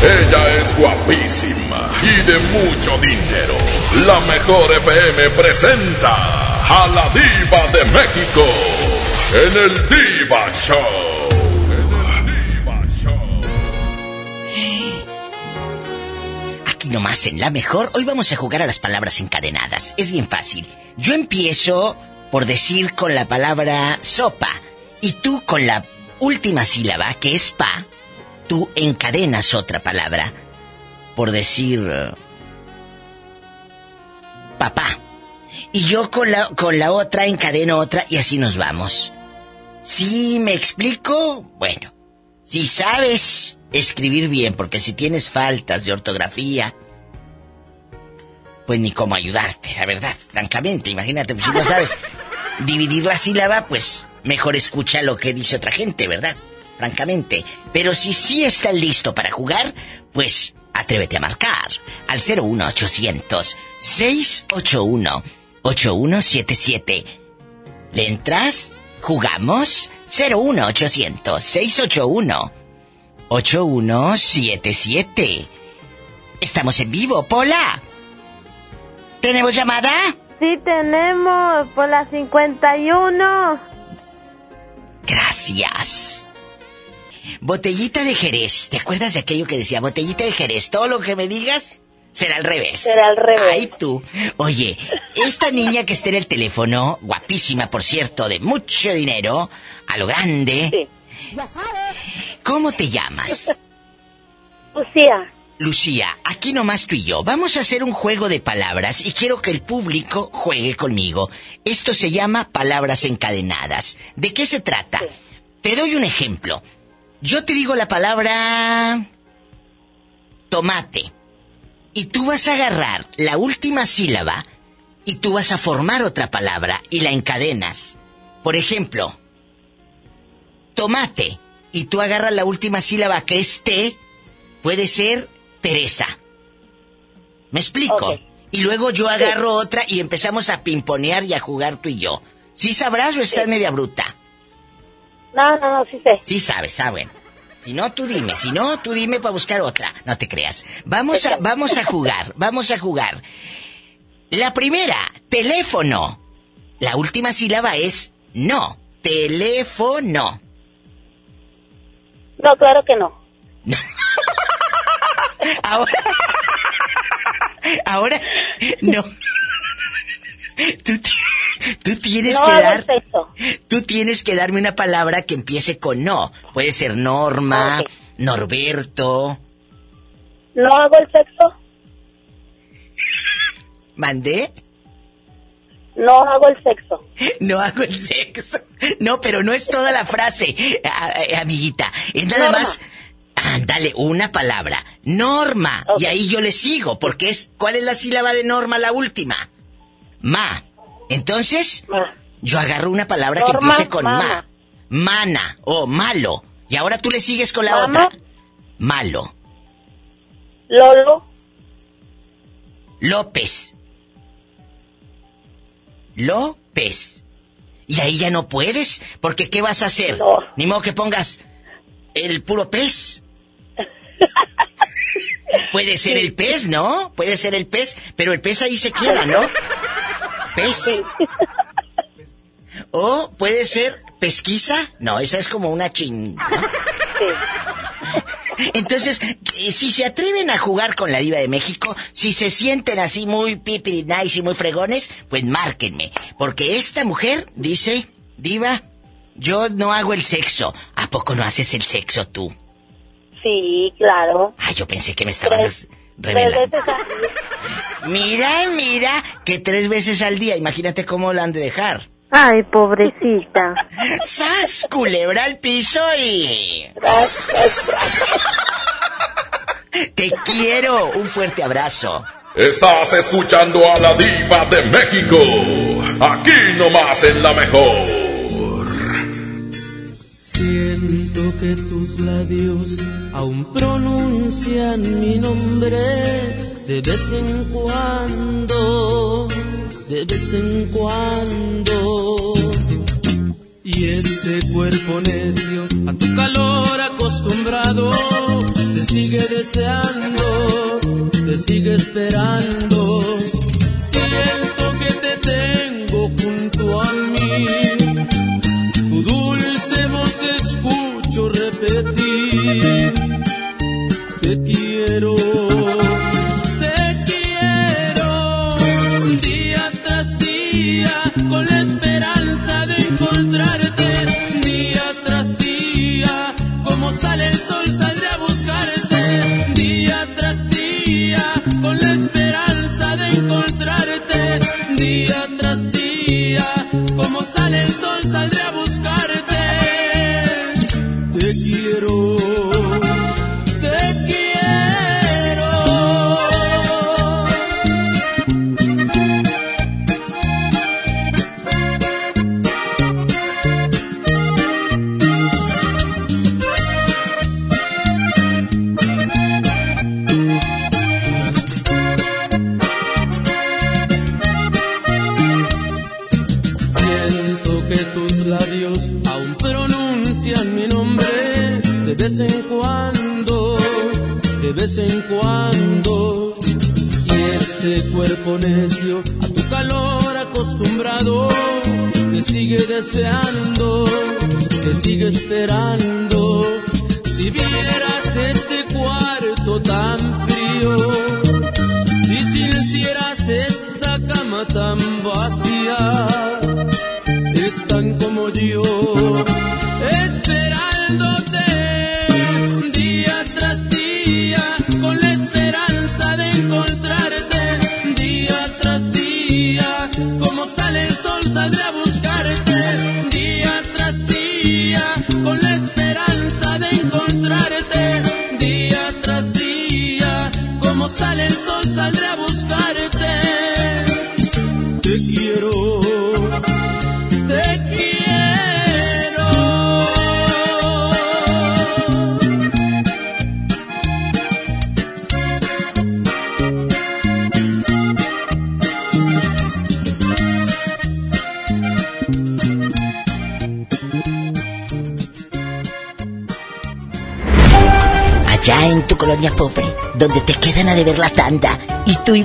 Ella es guapísima y de mucho dinero. La mejor FM presenta a la diva de México en el Diva Show. En el Diva Show. Aquí nomás en la mejor, hoy vamos a jugar a las palabras encadenadas. Es bien fácil. Yo empiezo por decir con la palabra sopa y tú con la última sílaba, que es pa, tú encadenas otra palabra por decir eh, papá. Y yo con la, con la otra encadeno otra y así nos vamos. ¿Sí me explico? Bueno, si sabes escribir bien, porque si tienes faltas de ortografía, pues ni cómo ayudarte, la verdad, francamente. Imagínate, pues si no sabes dividir la sílaba, pues mejor escucha lo que dice otra gente, ¿verdad? Francamente. Pero si sí estás listo para jugar, pues atrévete a marcar al 01800 681 8177. ¿Le entras? ¿Jugamos? 01800 681 8177. Estamos en vivo, Pola. ¿Tenemos llamada? Sí, tenemos por la 51. Gracias. Botellita de Jerez. ¿Te acuerdas de aquello que decía botellita de Jerez? Todo lo que me digas será al revés. Será al revés. Ay, tú. Oye, esta niña que está en el teléfono, guapísima, por cierto, de mucho dinero, a lo grande. Sí. ¿Cómo te llamas? Lucía. Lucía, aquí nomás tú y yo. Vamos a hacer un juego de palabras y quiero que el público juegue conmigo. Esto se llama palabras encadenadas. ¿De qué se trata? Te doy un ejemplo. Yo te digo la palabra tomate y tú vas a agarrar la última sílaba y tú vas a formar otra palabra y la encadenas. Por ejemplo, tomate y tú agarras la última sílaba que es T, puede ser Teresa. ¿Me explico? Y luego yo agarro otra y empezamos a pimponear y a jugar tú y yo. ¿Sí sabrás o estás media bruta? No, no, no, sí sé. Sí sabes, saben. Si no, tú dime. Si no, tú dime para buscar otra. No te creas. Vamos a, vamos a jugar. Vamos a jugar. La primera, teléfono. La última sílaba es no. Teléfono. No, claro que no. Ahora. Ahora. No. Tú, ti- tú tienes No que dar. Tú tienes que darme una palabra que empiece con no. Puede ser Norma. Norberto. No hago el sexo. ¿Mandé? No hago el sexo. No hago el sexo. No, pero no es toda la frase, amiguita. Es nada Norma. más. Ándale, una palabra. Norma. Y ahí yo le sigo, porque es. ¿Cuál es la sílaba de norma, la última? Ma. Entonces, Ma. yo agarro una palabra que empiece con ma. mana. Mana o malo. Y ahora tú le sigues con la Mama. otra. Malo. Lolo. López. López. Y ahí ya no puedes, porque ¿qué vas a hacer? No. Ni modo que pongas el puro pez. Puede ser el pez, ¿no? Puede ser el pez, pero el pez ahí se queda, ¿no? Pez. O puede ser pesquisa. No, esa es como una ching. ¿no? Entonces, eh, si se atreven a jugar con la diva de México, si se sienten así muy pipiri nice y muy fregones, pues márquenme. Porque esta mujer dice, diva, yo no hago el sexo. ¿A poco no haces el sexo tú? Sí, claro. Ah, yo pensé que me estabas revelando. Mira, mira, que tres veces al día, imagínate cómo la han de dejar. Ay, pobrecita. ¡Sas! Culebra al piso y... Te quiero. Un fuerte abrazo. Estás escuchando a la diva de México. Aquí nomás en la mejor. Que tus labios aún pronuncian mi nombre de vez en cuando, de vez en cuando. Y este cuerpo necio a tu calor acostumbrado te sigue deseando, te sigue esperando. Siento que te tengo junto a mí tu dulce voz escucho repetir. Te quiero, te quiero, día tras día, con la esperanza de encontrarte. Día tras día, como sale el sol, saldré a buscarte. Día tras día, con la esperanza de encontrarte. Día tras día, como sale el sol, saldré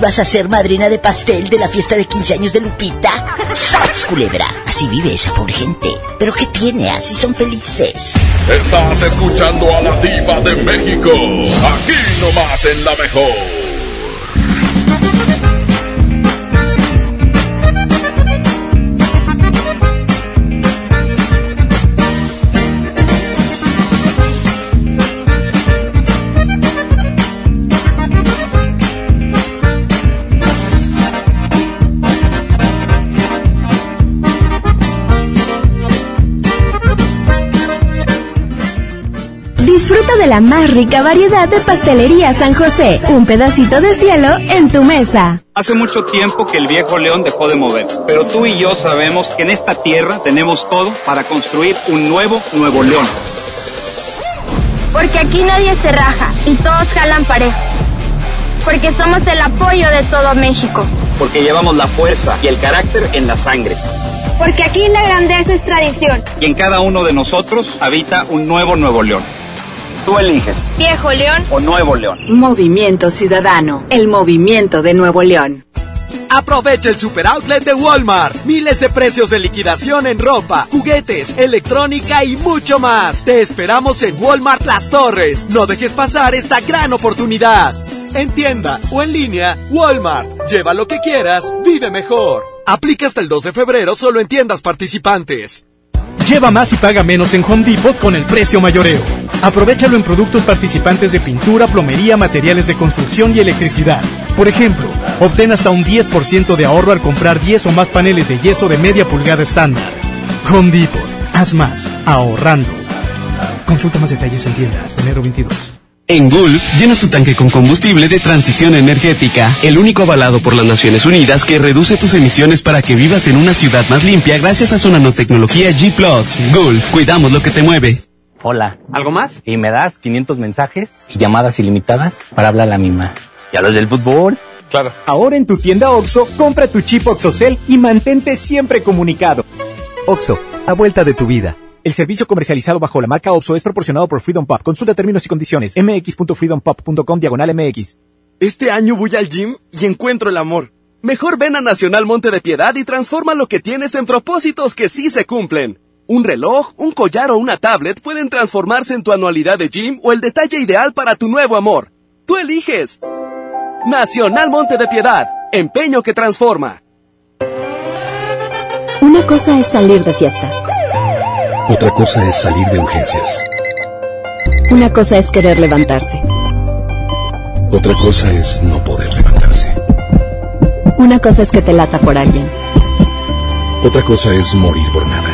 ibas a ser madrina de pastel de la fiesta de 15 años de Lupita. ¡Sas, culebra! Así vive esa pobre gente. ¿Pero qué tiene? Así son felices. Estás escuchando a la diva de México. Aquí nomás en la mejor. Disfruta de la más rica variedad de pastelería San José. Un pedacito de cielo en tu mesa. Hace mucho tiempo que el viejo león dejó de mover, pero tú y yo sabemos que en esta tierra tenemos todo para construir un nuevo Nuevo León. Porque aquí nadie se raja y todos jalan parejo. Porque somos el apoyo de todo México. Porque llevamos la fuerza y el carácter en la sangre. Porque aquí la grandeza es tradición. Y en cada uno de nosotros habita un nuevo Nuevo León. Tú eliges. Viejo León o Nuevo León. Movimiento Ciudadano, el movimiento de Nuevo León. Aprovecha el super outlet de Walmart. Miles de precios de liquidación en ropa, juguetes, electrónica y mucho más. Te esperamos en Walmart Las Torres. No dejes pasar esta gran oportunidad. En tienda o en línea, Walmart. Lleva lo que quieras, vive mejor. Aplica hasta el 2 de febrero solo en tiendas participantes. Lleva más y paga menos en Home Depot con el precio mayoreo. Aprovechalo en productos participantes de pintura, plomería, materiales de construcción y electricidad. Por ejemplo, obtén hasta un 10% de ahorro al comprar 10 o más paneles de yeso de media pulgada estándar. Home Depot. Haz más, ahorrando. Consulta más detalles en tiendas de enero 22. En Gulf, llenas tu tanque con combustible de transición energética, el único avalado por las Naciones Unidas que reduce tus emisiones para que vivas en una ciudad más limpia gracias a su nanotecnología G ⁇ Gulf, cuidamos lo que te mueve. Hola. ¿Algo más? Y me das 500 mensajes y llamadas ilimitadas para hablar a la misma. ¿Y a los del fútbol? Claro. Ahora en tu tienda OXO, compra tu chip OXOCEL y mantente siempre comunicado. OXO, a vuelta de tu vida. El servicio comercializado bajo la marca OPSO es proporcionado por Freedom Pop. Consulta términos y condiciones. mx.freedompop.com diagonal mx. Este año voy al gym y encuentro el amor. Mejor ven a Nacional Monte de Piedad y transforma lo que tienes en propósitos que sí se cumplen. Un reloj, un collar o una tablet pueden transformarse en tu anualidad de gym o el detalle ideal para tu nuevo amor. Tú eliges. Nacional Monte de Piedad. Empeño que transforma. Una cosa es salir de fiesta. Otra cosa es salir de urgencias. Una cosa es querer levantarse. Otra cosa es no poder levantarse. Una cosa es que te lata por alguien. Otra cosa es morir por.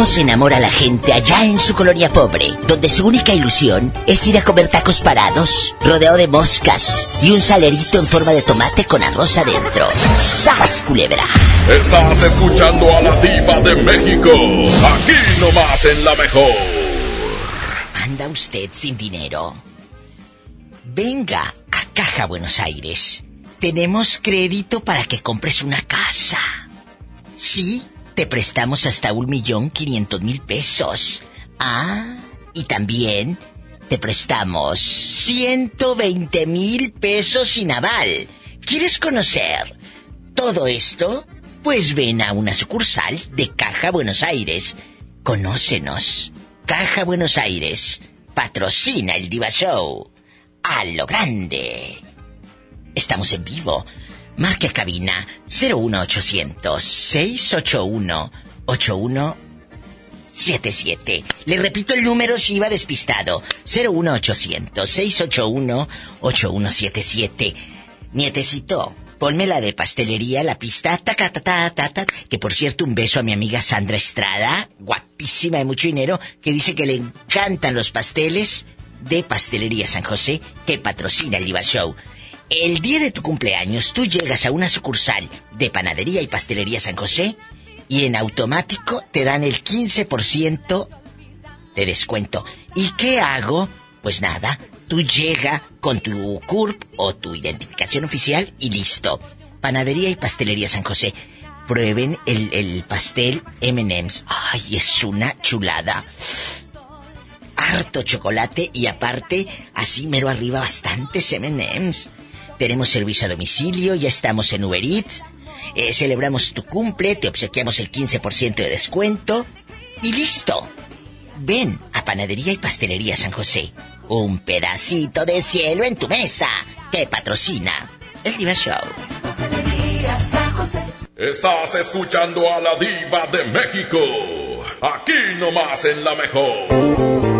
¿Cómo se enamora la gente allá en su colonia pobre, donde su única ilusión es ir a comer tacos parados, rodeado de moscas y un salerito en forma de tomate con arroz adentro? ¡Sas, culebra! Estás escuchando a la diva de México, aquí nomás en La Mejor. ¿Anda usted sin dinero? Venga a Caja Buenos Aires. Tenemos crédito para que compres una casa. ¿Sí? Te prestamos hasta un millón quinientos mil pesos. Ah, y también te prestamos ciento veinte mil pesos sin aval. ¿Quieres conocer todo esto? Pues ven a una sucursal de Caja Buenos Aires. Conócenos. Caja Buenos Aires patrocina el Diva Show. A lo grande. Estamos en vivo Marque cabina 01800 681 81 8177. Le repito el número si iba despistado. 01800 681 8177. Nietecito, ponme la de pastelería, la pista, ta, ta, ta, ta, ta, ta. Que por cierto, un beso a mi amiga Sandra Estrada, guapísima de mucho dinero, que dice que le encantan los pasteles de Pastelería San José, que patrocina el Diva Show. El día de tu cumpleaños, tú llegas a una sucursal de Panadería y Pastelería San José y en automático te dan el 15% de descuento. ¿Y qué hago? Pues nada, tú llega con tu CURP o tu identificación oficial y listo. Panadería y Pastelería San José. Prueben el, el pastel M&M's. Ay, es una chulada. Harto chocolate y aparte, así mero arriba, bastantes M&M's. Tenemos servicio a domicilio, ya estamos en Uber Eats. Eh, celebramos tu cumple, te obsequiamos el 15% de descuento. Y listo. Ven a Panadería y Pastelería San José. Un pedacito de cielo en tu mesa que patrocina el Diva Show. Estás escuchando a la diva de México. Aquí nomás en la mejor.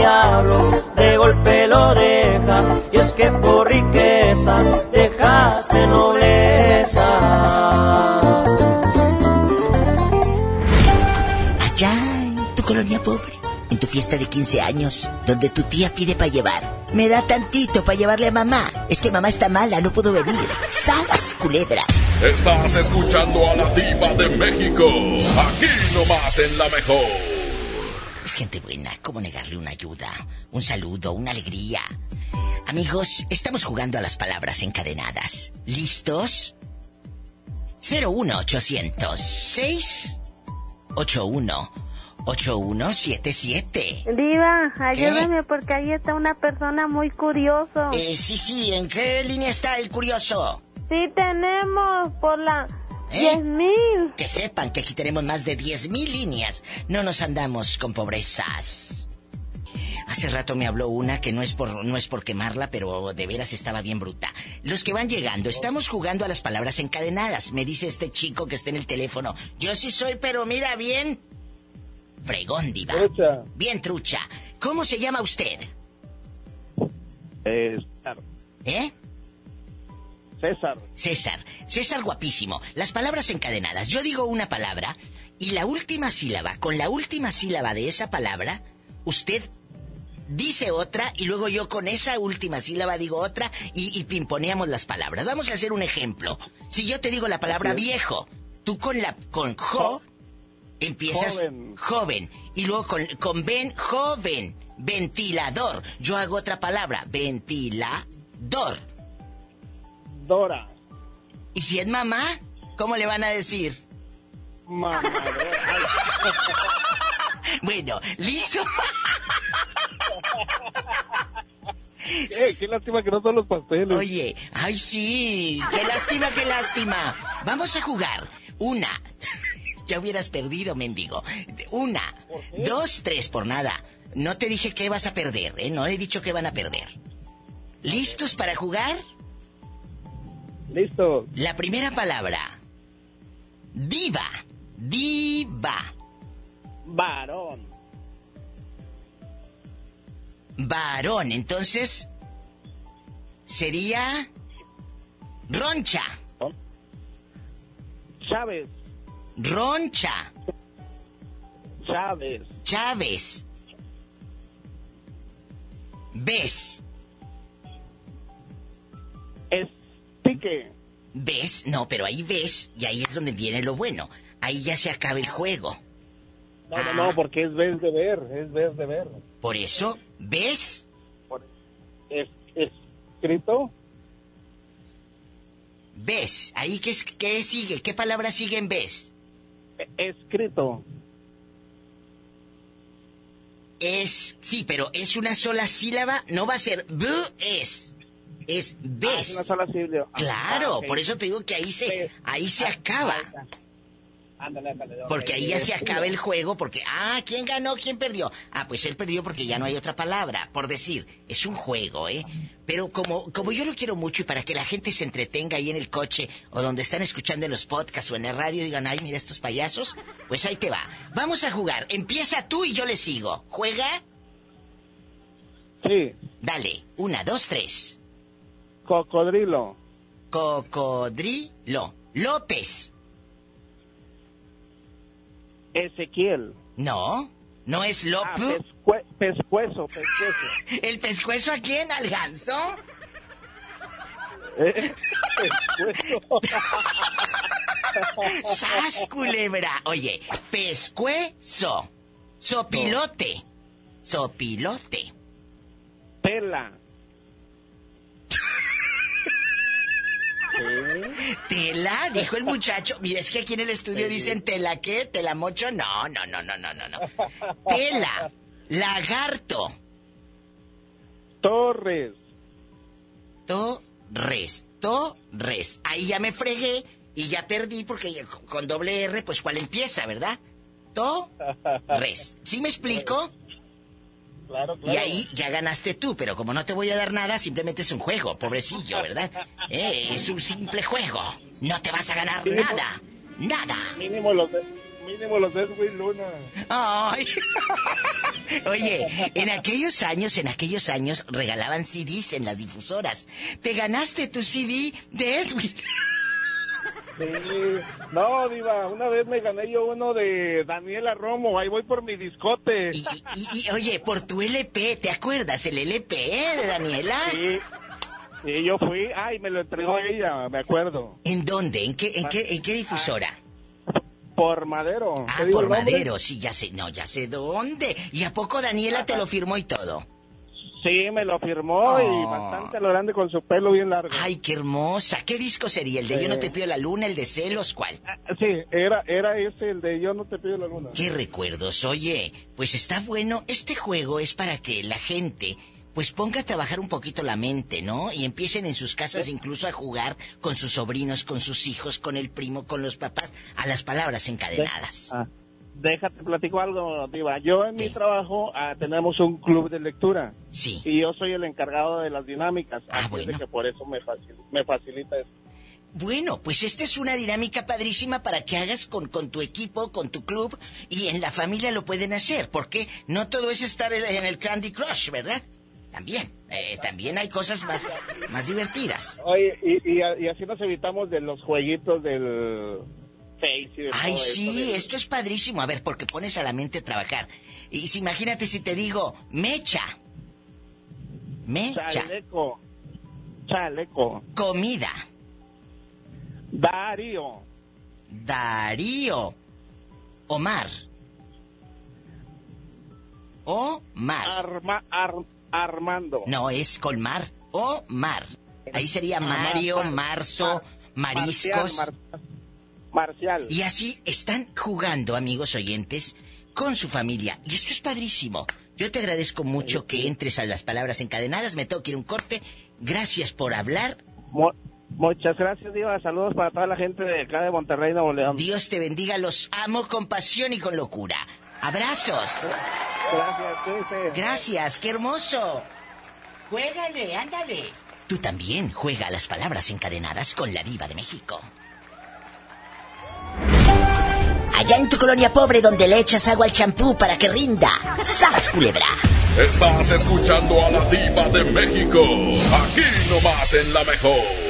diablo de golpe lo dejas. Y es que por riqueza dejaste nobleza. Allá en tu colonia pobre, en tu fiesta de 15 años, donde tu tía pide para llevar. Me da tantito para llevarle a mamá. Es que mamá está mala, no puedo venir. ¡Sas, culebra! Estás escuchando a la diva de México. Aquí nomás en la mejor. Es gente buena, ¿cómo negarle una ayuda? Un saludo, una alegría. Amigos, estamos jugando a las palabras encadenadas. ¿Listos? 01800 681 8177. Diva, ayúdame porque ahí está una persona muy curioso. Eh, sí, sí, ¿en qué línea está el curioso? Sí tenemos por la ¿Eh? 10 mil. Que sepan que aquí tenemos más de 10.000 líneas. No nos andamos con pobrezas. Hace rato me habló una que no es por no es por quemarla, pero de veras estaba bien bruta. Los que van llegando, estamos jugando a las palabras encadenadas. Me dice este chico que está en el teléfono. Yo sí soy, pero mira bien. Fregón, diva. Trucha. Bien trucha. ¿Cómo se llama usted? Eh, César. ¿Eh? César. César, César guapísimo. Las palabras encadenadas. Yo digo una palabra y la última sílaba, con la última sílaba de esa palabra, usted dice otra y luego yo con esa última sílaba digo otra y, y pimponeamos las palabras. Vamos a hacer un ejemplo. Si yo te digo la palabra viejo, tú con la con jo empiezas Joven. joven y luego con, con ven joven, ventilador. Yo hago otra palabra, ventilador. ¿Y si es mamá? ¿Cómo le van a decir? Mamadora. Bueno, ¿listo? Eh, qué lástima que no son los pasteles. Oye, ay sí, qué lástima, qué lástima. Vamos a jugar. Una. Ya hubieras perdido, mendigo. Una, dos, tres, por nada. No te dije que vas a perder, ¿eh? No he dicho que van a perder. ¿Listos para jugar? Listo. La primera palabra. Diva. Diva. Varón. Varón. Entonces, sería... Roncha. Chávez. Roncha. Chávez. Chávez. ¿Ves? Estique. ¿Ves? No, pero ahí ves, y ahí es donde viene lo bueno. Ahí ya se acaba el juego. No, Ah. no, no, porque es vez de ver, es vez de ver. Por eso, ¿ves? Es, escrito. ¿Ves? Ahí qué, es, qué sigue, qué palabra sigue en ves. Escrito. Es, sí, pero es una sola sílaba, no va a ser b es. Es Ah, ves. es una sola sílaba. Ah, Claro, ah, ok. por eso te digo que ahí se, ahí se Ah, acaba. Ándale, ándale. ok. Porque ahí ya se acaba el juego, porque, ah, ¿quién ganó? ¿Quién perdió? Ah, pues él perdió porque ya no hay otra palabra, por decir. Es un juego, ¿eh? Pero como, como yo lo quiero mucho y para que la gente se entretenga ahí en el coche o donde están escuchando en los podcasts o en el radio y digan, ay, mira estos payasos, pues ahí te va. Vamos a jugar. Empieza tú y yo le sigo. ¿Juega? Sí. Dale. Una, dos, tres. Cocodrilo. Cocodrilo. López. Ezequiel. No. No es Ah, López. pescue- pescuezo, pescuezo. ¿El pescuezo a quién? ¿Al ganso? Eh, pescuezo. ¡Sas, culebra! Oye, pescuezo. Sopilote. Sopilote. Tela. Tela, dijo el muchacho. Mira, es que aquí en el estudio dicen tela qué, tela mocho. No, no, no, no, no, no, no. Tela. Lagarto. Torres. Torres. Torres. Ahí ya me fregué y ya perdí porque con doble R, pues cuál empieza, ¿verdad? Torres. ¿Sí me explico? Claro, Y ahí ya ganaste tú, pero como no te voy a dar nada, simplemente es un juego, pobrecillo, ¿verdad? Eh, es un simple juego. No te vas a ganar Mínimo- nada. Nada. Mínimo los de, mínimo los de Edwin Luna. Ay. Oye, en aquellos años, en aquellos años regalaban CDs en las difusoras. Te ganaste tu CD de Edwin. Sí. No, Diva, una vez me gané yo uno de Daniela Romo. Ahí voy por mi discote. Y, y, oye, por tu LP, ¿te acuerdas el LP de Daniela? Sí. Sí, yo fui. Ay, me lo entregó ella, me acuerdo. ¿En dónde? ¿En qué, en qué, en qué difusora? Por Madero. Ah, ¿Te digo por? Madero, sí, ya sé, no, ya sé dónde. ¿Y a poco Daniela te lo firmó y todo? Sí, me lo firmó y Oh. bastante a lo grande con su pelo bien largo. Ay, qué hermosa. ¿Qué disco sería? ¿El de Yo no te pido la luna, el de celos, cuál? Sí, era, era ese el de Yo no te pido la luna. ¿Qué recuerdos? Oye, pues está bueno. Este juego es para que la gente pues ponga a trabajar un poquito la mente, ¿no? Y empiecen en sus casas incluso a jugar con sus sobrinos, con sus hijos, con el primo, con los papás, a las palabras encadenadas. Ah, déjate platico algo, Diva. Yo en mi trabajo ah, tenemos un club de lectura. Sí. Y yo soy el encargado de las dinámicas. Ah, así bueno. que por eso me, facil- me facilita eso. Bueno, pues esta es una dinámica padrísima para que hagas con, con tu equipo, con tu club, y en la familia lo pueden hacer, porque no todo es estar en en el Candy Crush, ¿verdad? También, eh, también hay cosas más, más divertidas. Oye, y, y, y así nos evitamos de los jueguitos del Face y de Ay, todo sí, de- esto es padrísimo. A ver, porque pones a la mente a trabajar. Y si imagínate si te digo, mecha. Mecha. Chaleco. Chaleco. Comida. Darío. Darío. Omar. Omar. Arma, Ar- Armando. No, es colmar. Omar. Ahí sería Mario, Mar- Marzo, mariscos. Marcial, Mar- Marcial. Y así están jugando, amigos oyentes, con su familia. Y esto es padrísimo. Yo te agradezco mucho que entres a las palabras encadenadas. Me tengo que ir un corte. Gracias por hablar. Mu- muchas gracias, Diva. Saludos para toda la gente de acá de Monterrey, Nuevo León. Dios te bendiga. Los amo con pasión y con locura. Abrazos. Gracias, cuídense. Gracias, qué hermoso. Juégale, ándale. Tú también juega a las palabras encadenadas con la diva de México. Allá en tu colonia pobre donde le echas agua al champú para que rinda. ¡Sas, culebra! Estás escuchando a la diva de México. Aquí nomás en la mejor.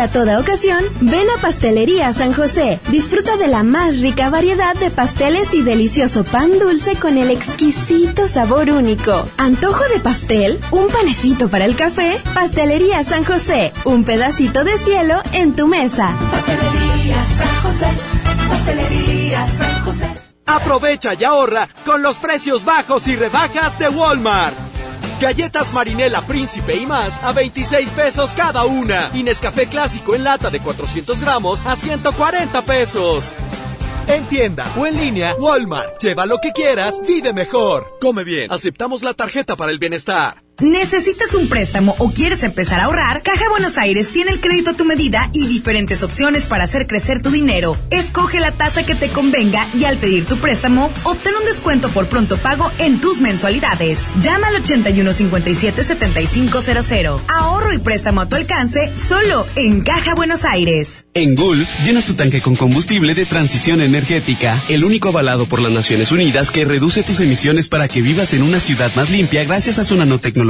Para toda ocasión, ven a Pastelería San José. Disfruta de la más rica variedad de pasteles y delicioso pan dulce con el exquisito sabor único. ¿Antojo de pastel? ¿Un panecito para el café? Pastelería San José. Un pedacito de cielo en tu mesa. Pastelería San José, Pastelería San José. Aprovecha y ahorra con los precios bajos y rebajas de Walmart. Galletas Marinela Príncipe y más a 26 pesos cada una. Y Nescafé Clásico en lata de 400 gramos a 140 pesos. En tienda o en línea, Walmart. Lleva lo que quieras, vive mejor. Come bien. Aceptamos la tarjeta para el bienestar. ¿Necesitas un préstamo o quieres empezar a ahorrar? Caja Buenos Aires tiene el crédito a tu medida y diferentes opciones para hacer crecer tu dinero. Escoge la tasa que te convenga y al pedir tu préstamo, obtén un descuento por pronto pago en tus mensualidades. Llama al 8157-7500. Ahorro y préstamo a tu alcance solo en Caja Buenos Aires. En Gulf, llenas tu tanque con combustible de transición energética, el único avalado por las Naciones Unidas que reduce tus emisiones para que vivas en una ciudad más limpia gracias a su nanotecnología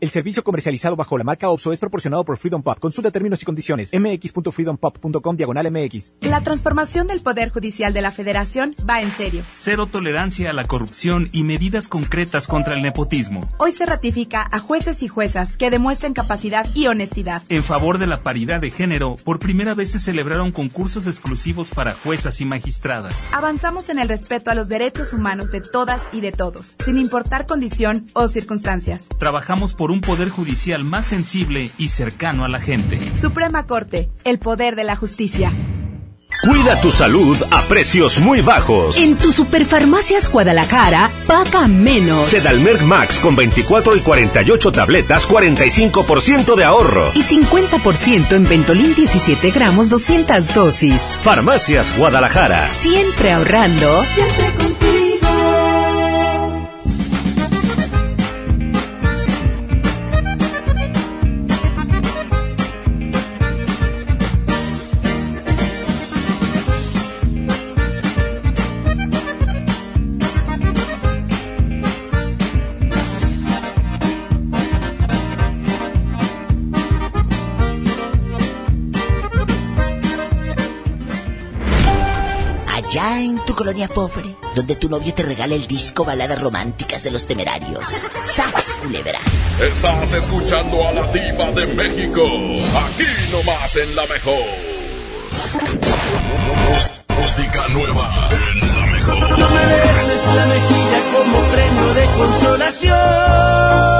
El servicio comercializado bajo la marca OPSO es proporcionado por Freedom Pop. Consulta términos y condiciones. mx.freedompop.com diagonal mx. La transformación del Poder Judicial de la Federación va en serio. Cero tolerancia a la corrupción y medidas concretas contra el nepotismo. Hoy se ratifica a jueces y juezas que demuestren capacidad y honestidad. En favor de la paridad de género, por primera vez se celebraron concursos exclusivos para juezas y magistradas. Avanzamos en el respeto a los derechos humanos de todas y de todos, sin importar condición o circunstancias. Trabajamos por un poder judicial más sensible y cercano a la gente. Suprema Corte, el poder de la justicia. Cuida tu salud a precios muy bajos. En tu Superfarmacias Guadalajara, paga menos. Sedalmerc Max con 24 y 48 tabletas, 45% de ahorro. Y 50% en Ventolin 17 gramos, 200 dosis. Farmacias Guadalajara. Siempre ahorrando. Siempre contigo. Pobre, donde tu novio te regala el disco Baladas Románticas de los Temerarios. ¡Sas, culebra! Estás escuchando a la diva de México. Aquí nomás en la mejor. Música nueva en la mejor. No me beses la mejilla como premio de consolación.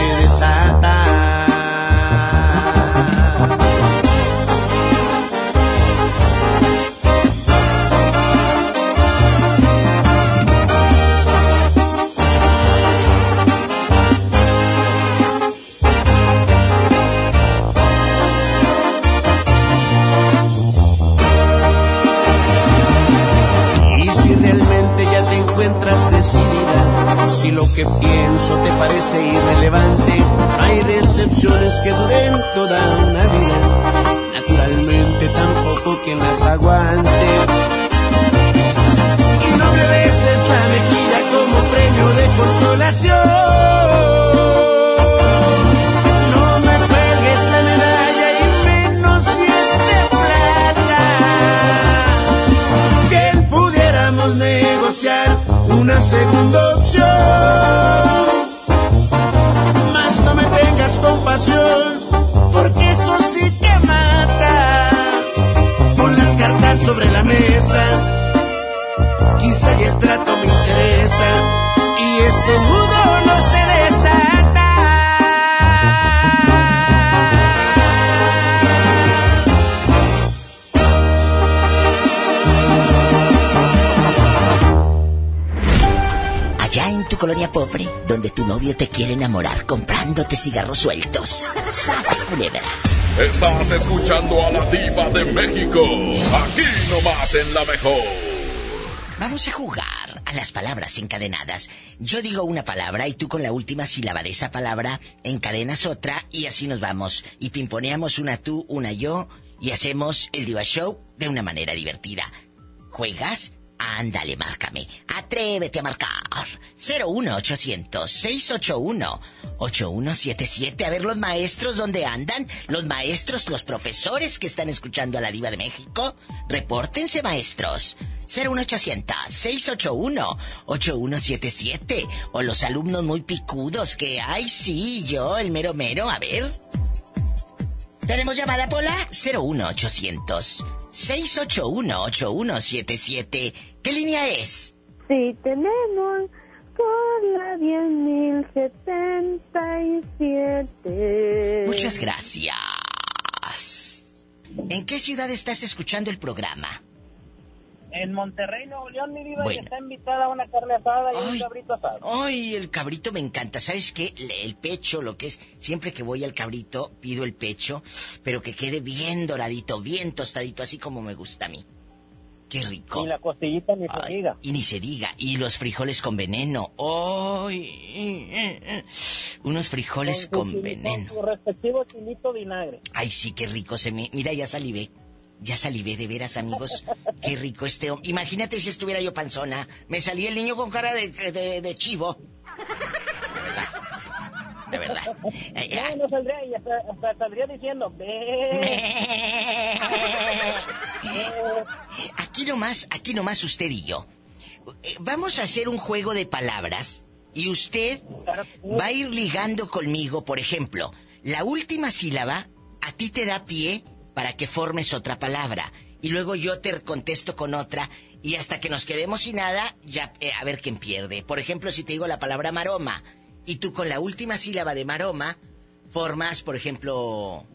que pienso te parece irrelevante, y el trato me interesa, y este nudo no se desata. Allá en tu colonia pobre, donde tu novio te quiere enamorar comprándote cigarros sueltos. ¡Sas, culebra! Estás escuchando a la diva de México. Aquí nomás en la mejor. Vamos a jugar a las palabras encadenadas. Yo digo una palabra y tú con la última sílaba de esa palabra encadenas otra y así nos vamos. Y pimponeamos una tú, una yo y hacemos el Diva Show de una manera divertida. ¿Juegas? Ándale, márcame. Atrévete a marcar. 01800-681-8177. A ver los maestros dónde andan. Los maestros, los profesores que están escuchando a la diva de México. Repórtense, maestros. 01800-681-8177. O los alumnos muy picudos que, ay, sí, yo, el mero mero. A ver. ¿Tenemos llamada, Pola? 01800 681-8177. ¿Qué línea es? Sí, tenemos por la 10.077. Muchas gracias. ¿En qué ciudad estás escuchando el programa? En Monterrey, Nuevo León, mi vida, Bueno. está invitada a una carne asada y un cabrito asado. Ay, el cabrito me encanta. ¿Sabes qué? El pecho, lo que es. Siempre que voy al cabrito, pido el pecho, pero que quede bien doradito, bien tostadito, así como me gusta a mí. Qué rico. Y la costillita ni se diga. Y ni se diga. Y los frijoles con veneno. ¡Ay! Unos frijoles Con su con chilito, veneno. Su respectivo chilito vinagre. Ay, sí, qué rico se me... Mira, ya salivé. Ya salivé, de veras, amigos. Qué rico este hombre. Imagínate si estuviera yo panzona. Me salía el niño con cara de, de, de chivo. De verdad. De verdad. No, no saldría y hasta, hasta saldría diciendo. Aquí nomás, aquí nomás usted y yo. Eh, Vamos a hacer un juego de palabras y usted va a ir ligando conmigo, por ejemplo, la última sílaba a ti te da pie para que formes otra palabra y luego yo te contesto con otra y hasta que nos quedemos sin nada, ya eh, a ver quién pierde. Por ejemplo, si te digo la palabra maroma y tú con la última sílaba de maroma formas, por ejemplo,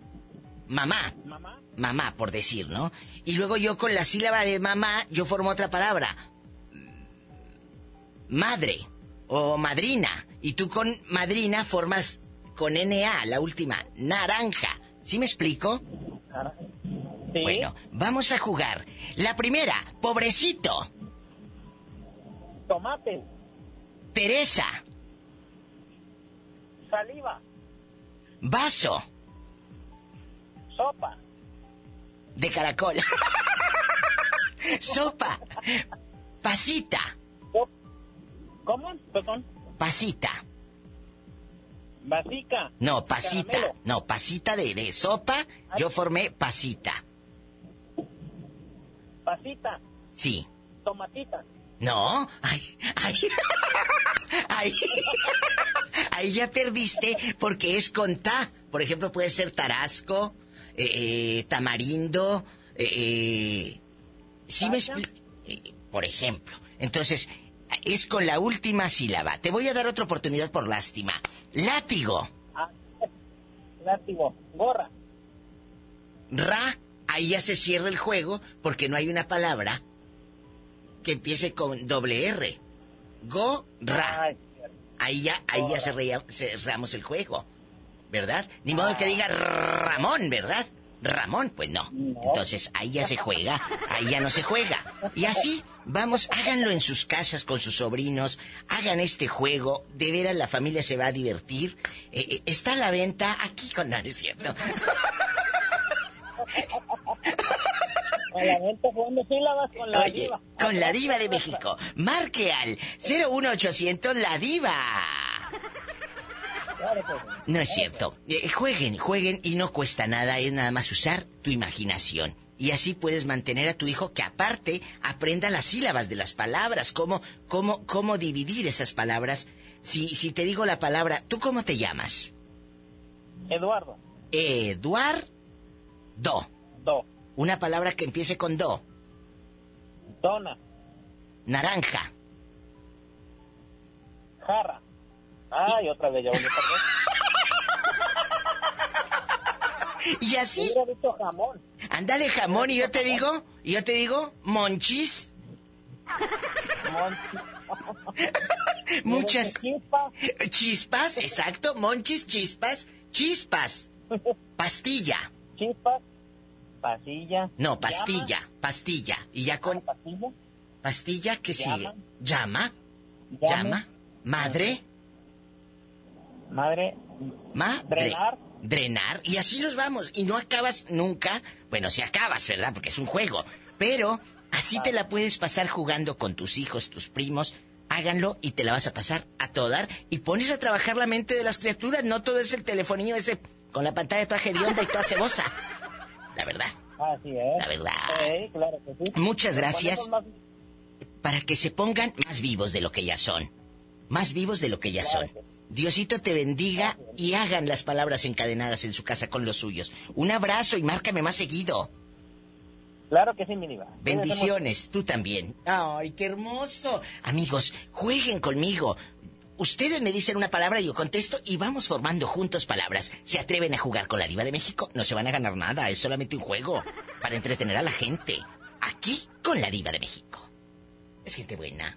mamá. Mamá. Mamá, por decir, ¿no? Y luego yo con la sílaba de mamá, yo formo otra palabra. Madre o madrina. Y tú con madrina formas con NA, la última, naranja. ¿Sí me explico? Sí. Bueno, vamos a jugar. La primera, pobrecito. Tomate. Teresa, Saliva. vaso Sopa. de caracol. Sopa. Pasita, ¿Cómo? Perdón. pasita. Vasica. No, pasita. Caramelo. No, pasita de, de sopa. Yo formé pasita. Pasita. Sí. Tomatita. No. Ay, ay. Ay. Ahí ya perdiste porque es con ta. Por ejemplo, puede ser tarasco, eh, eh, tamarindo, eh, eh, ¿sí me eh, Por ejemplo. Entonces, es con la última sílaba. Te voy a dar otra oportunidad por lástima. Látigo. Ah, látigo. Gorra. Ra, ahí ya se cierra el juego porque no hay una palabra que empiece con doble R. Go, ra. Ahí ya, ahí ya cerramos el juego. ¿Verdad? Ni modo que diga Ramón, ¿verdad? Ramón, pues no. Entonces ahí ya se juega, ahí ya no se juega. Y así, vamos, háganlo en sus casas con sus sobrinos, hagan este juego, de veras la familia se va a divertir. Eh, eh, está a la venta aquí con no, no es cierto. A la venta jugando sílabas con la Oye, diva. con la diva de México. Marque al 01800 La Diva. Sí. No es cierto. Eh, jueguen, jueguen y no cuesta nada, es nada más usar tu imaginación. Y así puedes mantener a tu hijo que aparte aprenda las sílabas de las palabras, cómo, cómo, cómo dividir esas palabras. Si, si te digo la palabra, ¿tú cómo te llamas? Eduardo. Eduardo. Do. Una palabra que empiece con do. Dona. Naranja. Jarra. Ay, otra vez ya volví a. Y así. Dicho jamón. Ándale jamón y yo te digo, y yo te digo, monchis. Muchas. Chispas. Chispas, exacto, monchis, chispas, chispas. Pastilla. Chispas. Pasilla. No, pastilla, pastilla. Y ya con Pastilla. pastilla, ¿qué Llama. sigue? Llama, llama, madre, Madre. madre. Drenar. Drenar. Y así nos vamos. Y no acabas nunca. Bueno, si acabas, ¿verdad? Porque es un juego. Pero así te la puedes pasar jugando con tus hijos, tus primos. Háganlo y te la vas a pasar a todo dar. Y pones a trabajar la mente de las criaturas. No todo es el telefonillo ese con la pantalla toda hedionda y toda cebosa. La verdad. Así es. La verdad. Sí, claro que sí. Muchas gracias. más- Para que se pongan más vivos de lo que ya son. Más vivos de lo que ya son. Diosito te bendiga y hagan las palabras encadenadas en su casa con los suyos. Un abrazo y márcame más seguido. Claro que sí, mi diva. Bendiciones, tú también. Ay, qué hermoso. Amigos, jueguen conmigo. Ustedes me dicen una palabra, yo contesto y vamos formando juntos palabras. ¿Se atreven a jugar con la diva de México? No se van a ganar nada, es solamente un juego para entretener a la gente. Aquí con la diva de México. Es gente buena.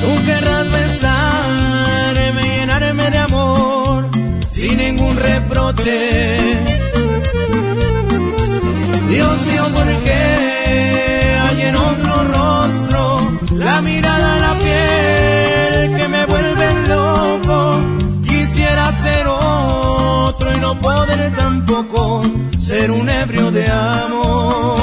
Tú querrás besarme, llenarme de amor sin ningún reproche. Dios mío, ¿por qué hay en otro rostro la mirada, la piel que me vuelve loco? Quisiera ser otro y no poder tampoco ser un ebrio de amor.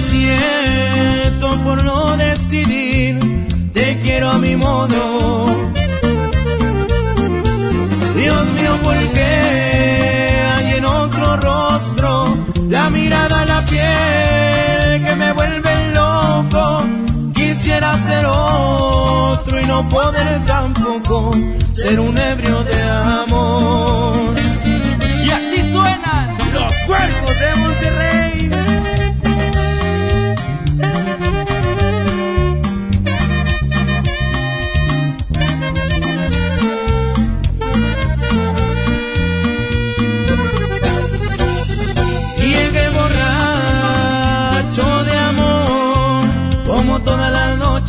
Siento por no decidir, te quiero a mi modo. Dios mío, ¿por qué hay en otro rostro la mirada, la piel que me vuelve loco? Quisiera ser otro y no poder tampoco ser un ebrio de amor. Y así suenan los cuerpos de Monterrey.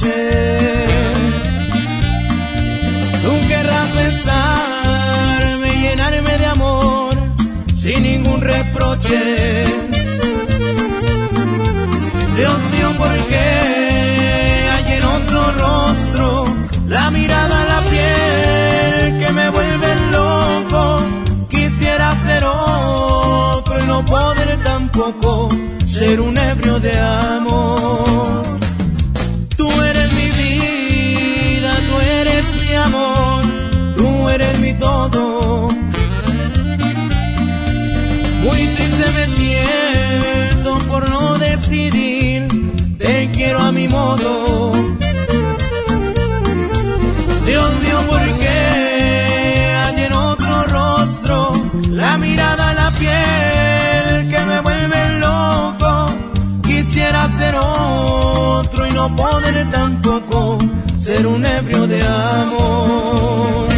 Noches. Tú querrás besarme, llenarme de amor sin ningún reproche. Dios mío, ¿por qué hay en otro rostro la mirada, la piel que me vuelve loco? Quisiera ser otro y no poder tampoco ser un ebrio de amor. Me por no decidir, te quiero a mi modo. Dios mío, ¿por qué hay en otro rostro la mirada, la piel que me vuelve loco? Quisiera ser otro y no poder tampoco ser un ebrio de amor.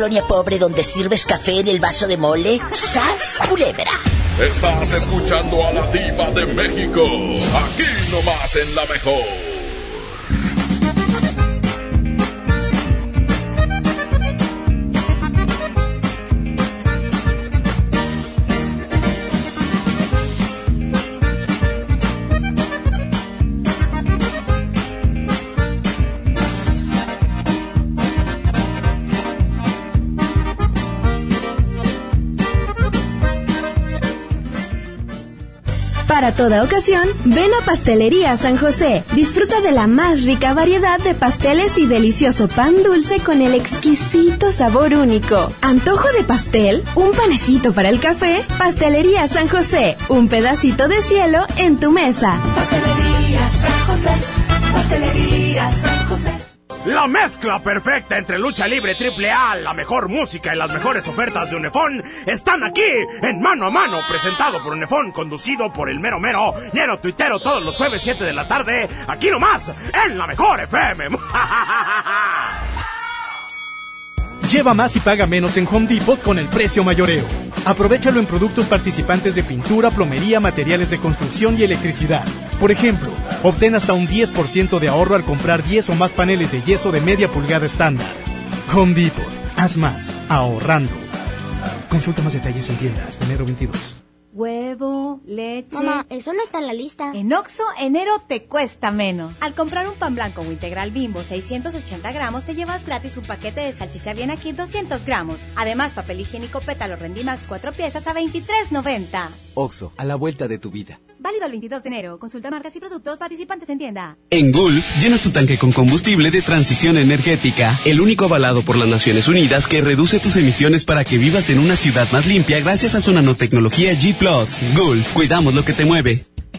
Colonia pobre donde sirves café en el vaso de mole, ¡sas culebra! Estás escuchando a la diva de México. Aquí nomás en la mejor. Toda ocasión, ven a Pastelería San José. Disfruta de la más rica variedad de pasteles y delicioso pan dulce con el exquisito sabor único. ¿Antojo de pastel? ¿Un panecito para el café? Pastelería San José. Un pedacito de cielo en tu mesa. La mezcla perfecta entre lucha libre triple A, la mejor música y las mejores ofertas de Unefón están aquí en Mano a Mano, presentado por Unefón, conducido por el mero mero, lleno tuitero todos los jueves 7 de la tarde, aquí nomás, en la mejor FM. Lleva más y paga menos en Home Depot con el precio mayoreo. Aprovechalo en productos participantes de pintura, plomería, materiales de construcción y electricidad. Por ejemplo, obtén hasta un 10% de ahorro al comprar 10 o más paneles de yeso de media pulgada estándar. Home Depot. Haz más, ahorrando. Consulta más detalles en tienda hasta enero 22. Huevo, leche. Mamá, eso no está en la lista. En Oxo, enero te cuesta menos. Al comprar un pan blanco o integral bimbo 680 gramos, te llevas gratis un paquete de salchicha bien aquí 200 gramos. Además, papel higiénico pétalo Rendimax 4 piezas a 23.90. Oxo, a la vuelta de tu vida. Válido el 22 de enero. Consulta marcas y productos participantes en tienda. En Gulf, llenas tu tanque con combustible de transición energética, el único avalado por las Naciones Unidas que reduce tus emisiones para que vivas en una ciudad más limpia gracias a su nanotecnología G ⁇ Gulf, cuidamos lo que te mueve.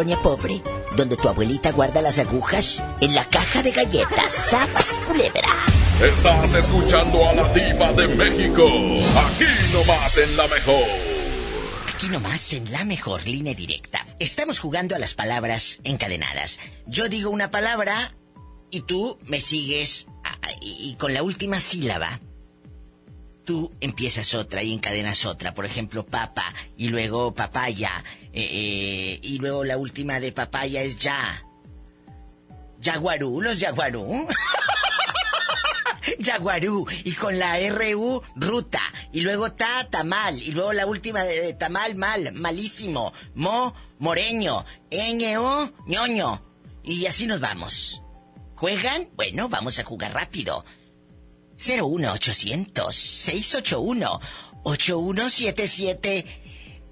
Colonia pobre, donde tu abuelita guarda las agujas en la caja de galletas. ¡Saps, culebra! Estás escuchando a la diva de México, aquí nomás en La Mejor. Aquí nomás en La Mejor, línea directa. Estamos jugando a las palabras encadenadas. Yo digo una palabra y tú me sigues y, y con la última sílaba tú empiezas otra y encadenas otra. Por ejemplo, papa y luego papaya. Eh, eh, y luego la última de papaya es ya. Yaguarú, los yaguarú. Yaguarú. Y con la RU, ruta. Y luego ta, tamal. Y luego la última de, tamal, mal, malísimo. Mo, moreño. Ño, ñoño. Y así nos vamos. ¿Juegan? Bueno, vamos a jugar rápido. 01800-681-8177.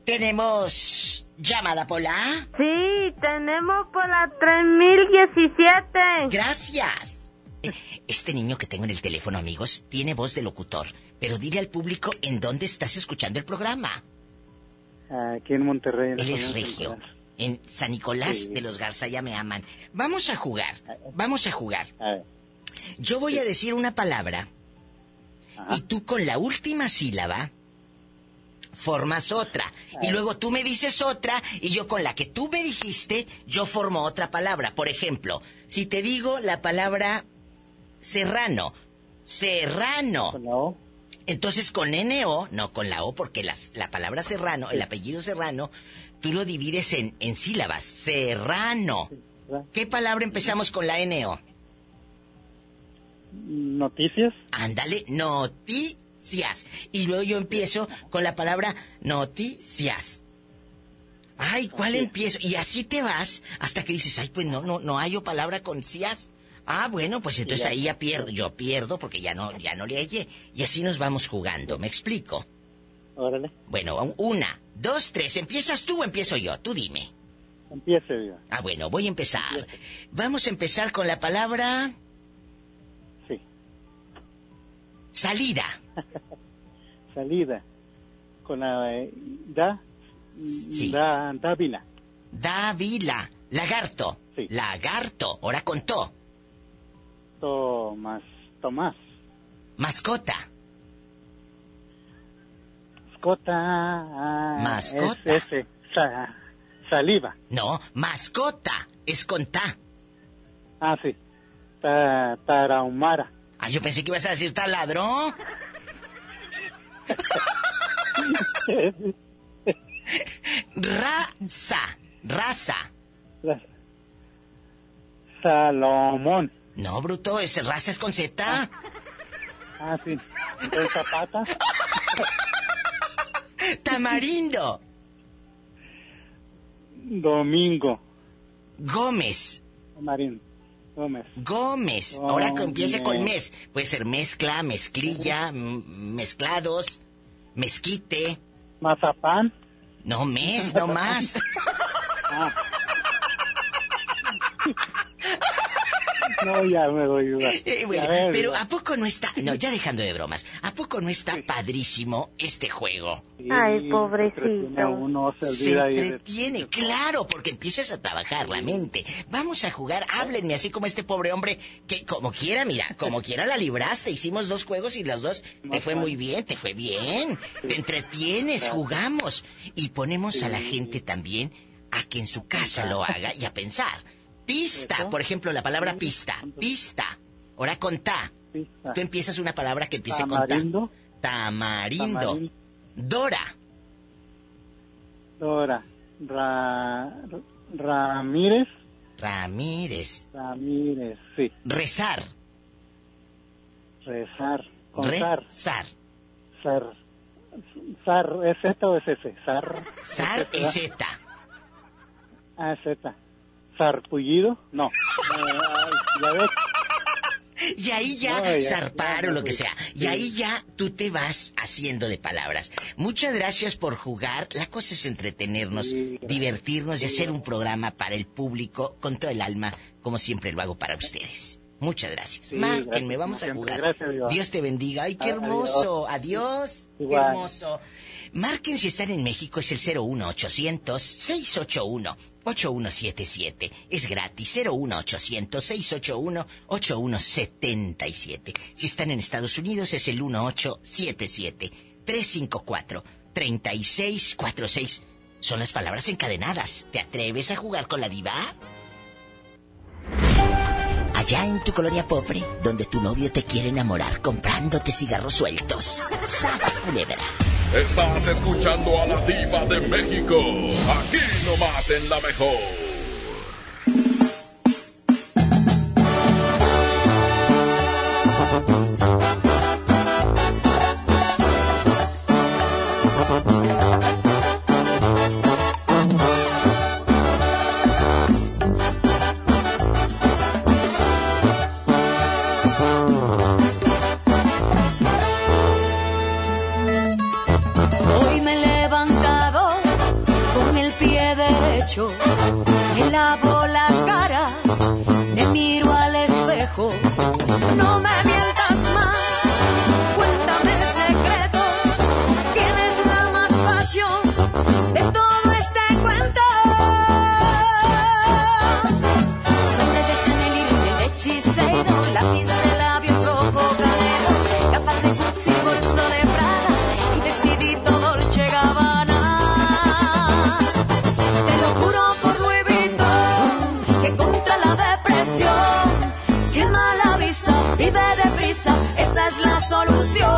Tenemos llamada Pola. Sí, tenemos por la 3017. Gracias. Este niño que tengo en el teléfono, amigos, tiene voz de locutor. Pero dile al público en dónde estás escuchando el programa. Aquí en Monterrey. Él es regio. En San Nicolás de los Garza ya me aman. Vamos a jugar. Vamos a jugar. Yo voy a decir una palabra y tú con la última sílaba formas otra. Y luego tú me dices otra y yo con la que tú me dijiste, yo formo otra palabra. Por ejemplo, si te digo la palabra serrano, serrano. Entonces con N-O, no con la O, porque las- la palabra serrano, el apellido serrano, tú lo divides en, en sílabas. Serrano. ¿Qué palabra empezamos con la N-O? Noticias. Ándale, noticias. Y luego yo empiezo con la palabra noticias. Ay, ¿cuál empiezo? Y así te vas hasta que dices, ay, pues no, no, no hay palabra con cias. Ah, bueno, pues entonces ya. ahí ya pierdo, yo pierdo porque ya no, ya no le hallé. Y así nos vamos jugando, ¿me explico? Órale. Bueno, un- una, dos, tres, ¿empiezas tú o empiezo yo? Tú dime. Empiece, Diva. Ah, bueno, voy a empezar. Vamos a empezar con la palabra... Salida. Salida. Con la eh, da. Da, Dávila. Dávila. Lagarto. Lagarto. Ahora contó. Tomás. Tomás. Mascota. Mascota. Mascota. Es. Sa- saliva. No, mascota. Es con ta. Ah, sí. Ta, tarahumara. Ah, yo pensé que ibas a decir taladro. Raza. Raza. Salomón. No, bruto, ese raza es con Z. Ah, sí. El zapata. Tamarindo. Domingo. Gómez. Marín. Gómez. Gómez. Ahora que empiece con mes. Puede ser mezcla, mezclilla, mezclados, mezquite. Mazapán. No, mes, no más. Ah. No, ya me voy a ayudar. Eh, bueno, pero. ¿a poco no está? No, ya dejando de bromas. ¿A poco no está padrísimo este juego? Ay, pobrecito. Uno se de- entretiene, claro, porque empiezas a trabajar la mente. Vamos a jugar, háblenme así como este pobre hombre, que como quiera, mira, como quiera la libraste. Hicimos dos juegos y los dos te fue muy bien, te fue bien. Te entretienes, jugamos. Y ponemos a la gente también a que en su casa lo haga y a pensar. Pista, por ejemplo, la palabra pista. Pista. Ahora contá. Tú empiezas una palabra que empiece con ta. Tamarindo. Tamarindo. Tamarindo. Dora. Dora. Ra, Ramírez. Ramírez. Ramírez, sí. Rezar. Rezar. Con zar. Rezar. Zar. Zar. ¿Es Z o es S? Zar. Zar es Z. Ah, Z. Zarpullido. No. Eh, ya ves. Y ahí ya, No, ya, zarpar ya, o lo que sea. Y ahí ya tú te vas haciendo de palabras. Muchas gracias por jugar. La cosa es entretenernos, divertirnos y hacer un programa para el público con todo el alma, como siempre lo hago para ustedes. Muchas gracias. Sí, Márquenme, gracias, vamos a jugar. Gracias. Dios te bendiga. Ay, qué hermoso. Adiós. Qué hermoso. Marquen si están en México, es el 01800-681-8177. Es gratis, 01800-681-8177. Si están en Estados Unidos, es el 1877-354-3646. Son las palabras encadenadas. ¿Te atreves a jugar con la diva? Allá en tu colonia pobre, donde tu novio te quiere enamorar comprándote cigarros sueltos. ¡Sas, culebra! Estás escuchando a la diva de México. Aquí nomás en la mejor. De todo este cuento. Sangre de Chanel y de hechicero, lápiz de labios rojo canela, gafas de Gucci, bolso de Prada y vestidito Dolce Gabbana. Te lo juro por Louis Vuitton, que contra la depresión, quema la visa, vive deprisa, esta es la solución.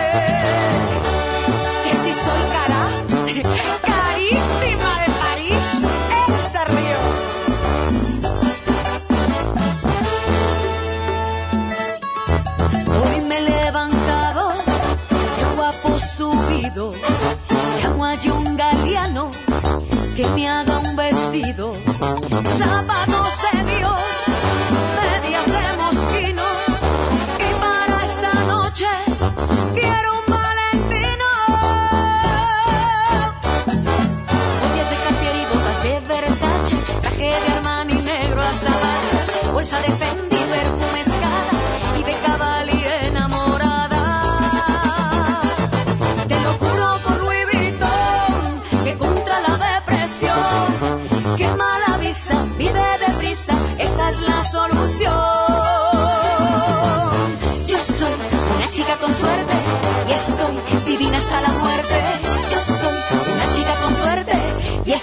Que me haga un vestido, zapatos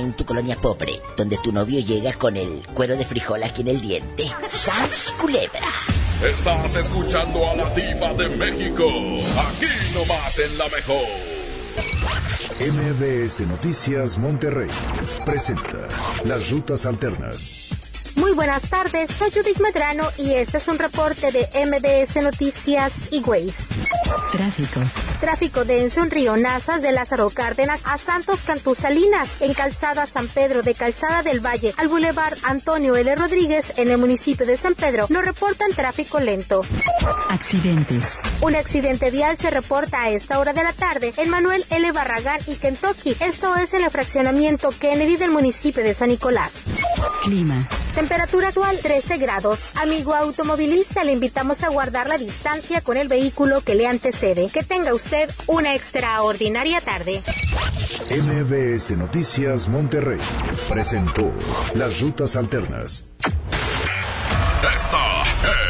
En tu colonia pobre, donde tu novio llega con el cuero de frijol aquí en el diente. ¡Sas, culebra! Estás escuchando a la diva de México. Aquí nomás en la mejor. MBS Noticias Monterrey presenta Las Rutas Alternas. Muy buenas tardes, soy Judith Medrano y este es un reporte de MBS Noticias y Ways. Tráfico. Tráfico denso en Río Nazas de Lázaro Cárdenas a Santos Cantú Salinas, en Calzada San Pedro de Calzada del Valle al Boulevard Antonio L. Rodríguez en el municipio de San Pedro. Nos reportan tráfico lento. Accidentes. Un accidente vial se reporta a esta hora de la tarde en Manuel L. Barragán y Kentucky. Esto es en el fraccionamiento Kennedy del municipio de San Nicolás. Clima. Temperatura actual 13 grados. Amigo automovilista, le invitamos a guardar la distancia con el vehículo que le antecede. Que tenga usted una extraordinaria tarde. MBS Noticias Monterrey presentó Las Rutas Alternas. Esta es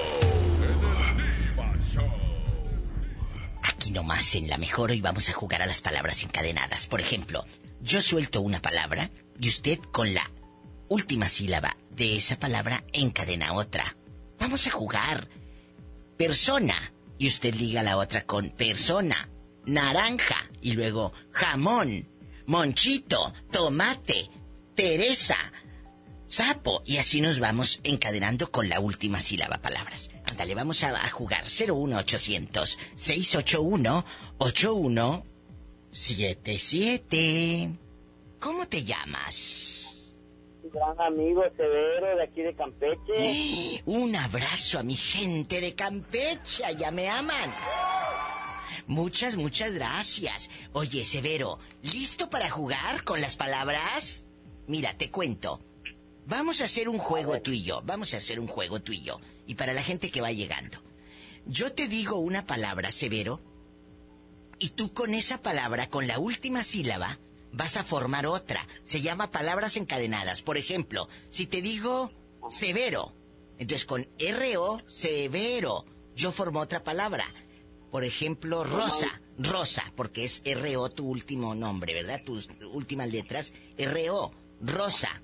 Aquí nomás en la mejor hoy vamos a jugar a las palabras encadenadas. Por ejemplo, yo suelto una palabra y usted con la última sílaba de esa palabra encadena otra. Vamos a jugar. Persona. Y usted liga la otra con persona. Naranja. Y luego jamón. Monchito. Tomate. Teresa. Sapo. Y así nos vamos encadenando con la última sílaba palabras. Ándale, vamos a, a jugar 01800 681 8177. ¿Cómo te llamas? gran amigo Severo de aquí de Campeche. Un abrazo a mi gente de Campeche, ya me aman. Muchas, muchas gracias. Oye, Severo, ¿listo para jugar con las palabras? Mira, te cuento. Vamos a hacer un juego tú y yo. Vamos a hacer un juego tú y yo. Y para la gente que va llegando. Yo te digo una palabra, Severo, y tú con esa palabra, con la última sílaba, vas a formar otra. Se llama palabras encadenadas. Por ejemplo, si te digo severo, entonces con R-O, severo, yo formo otra palabra. Por ejemplo, rosa, rosa, porque es R-O tu último nombre, ¿verdad? Tus últimas letras, R-O, rosa,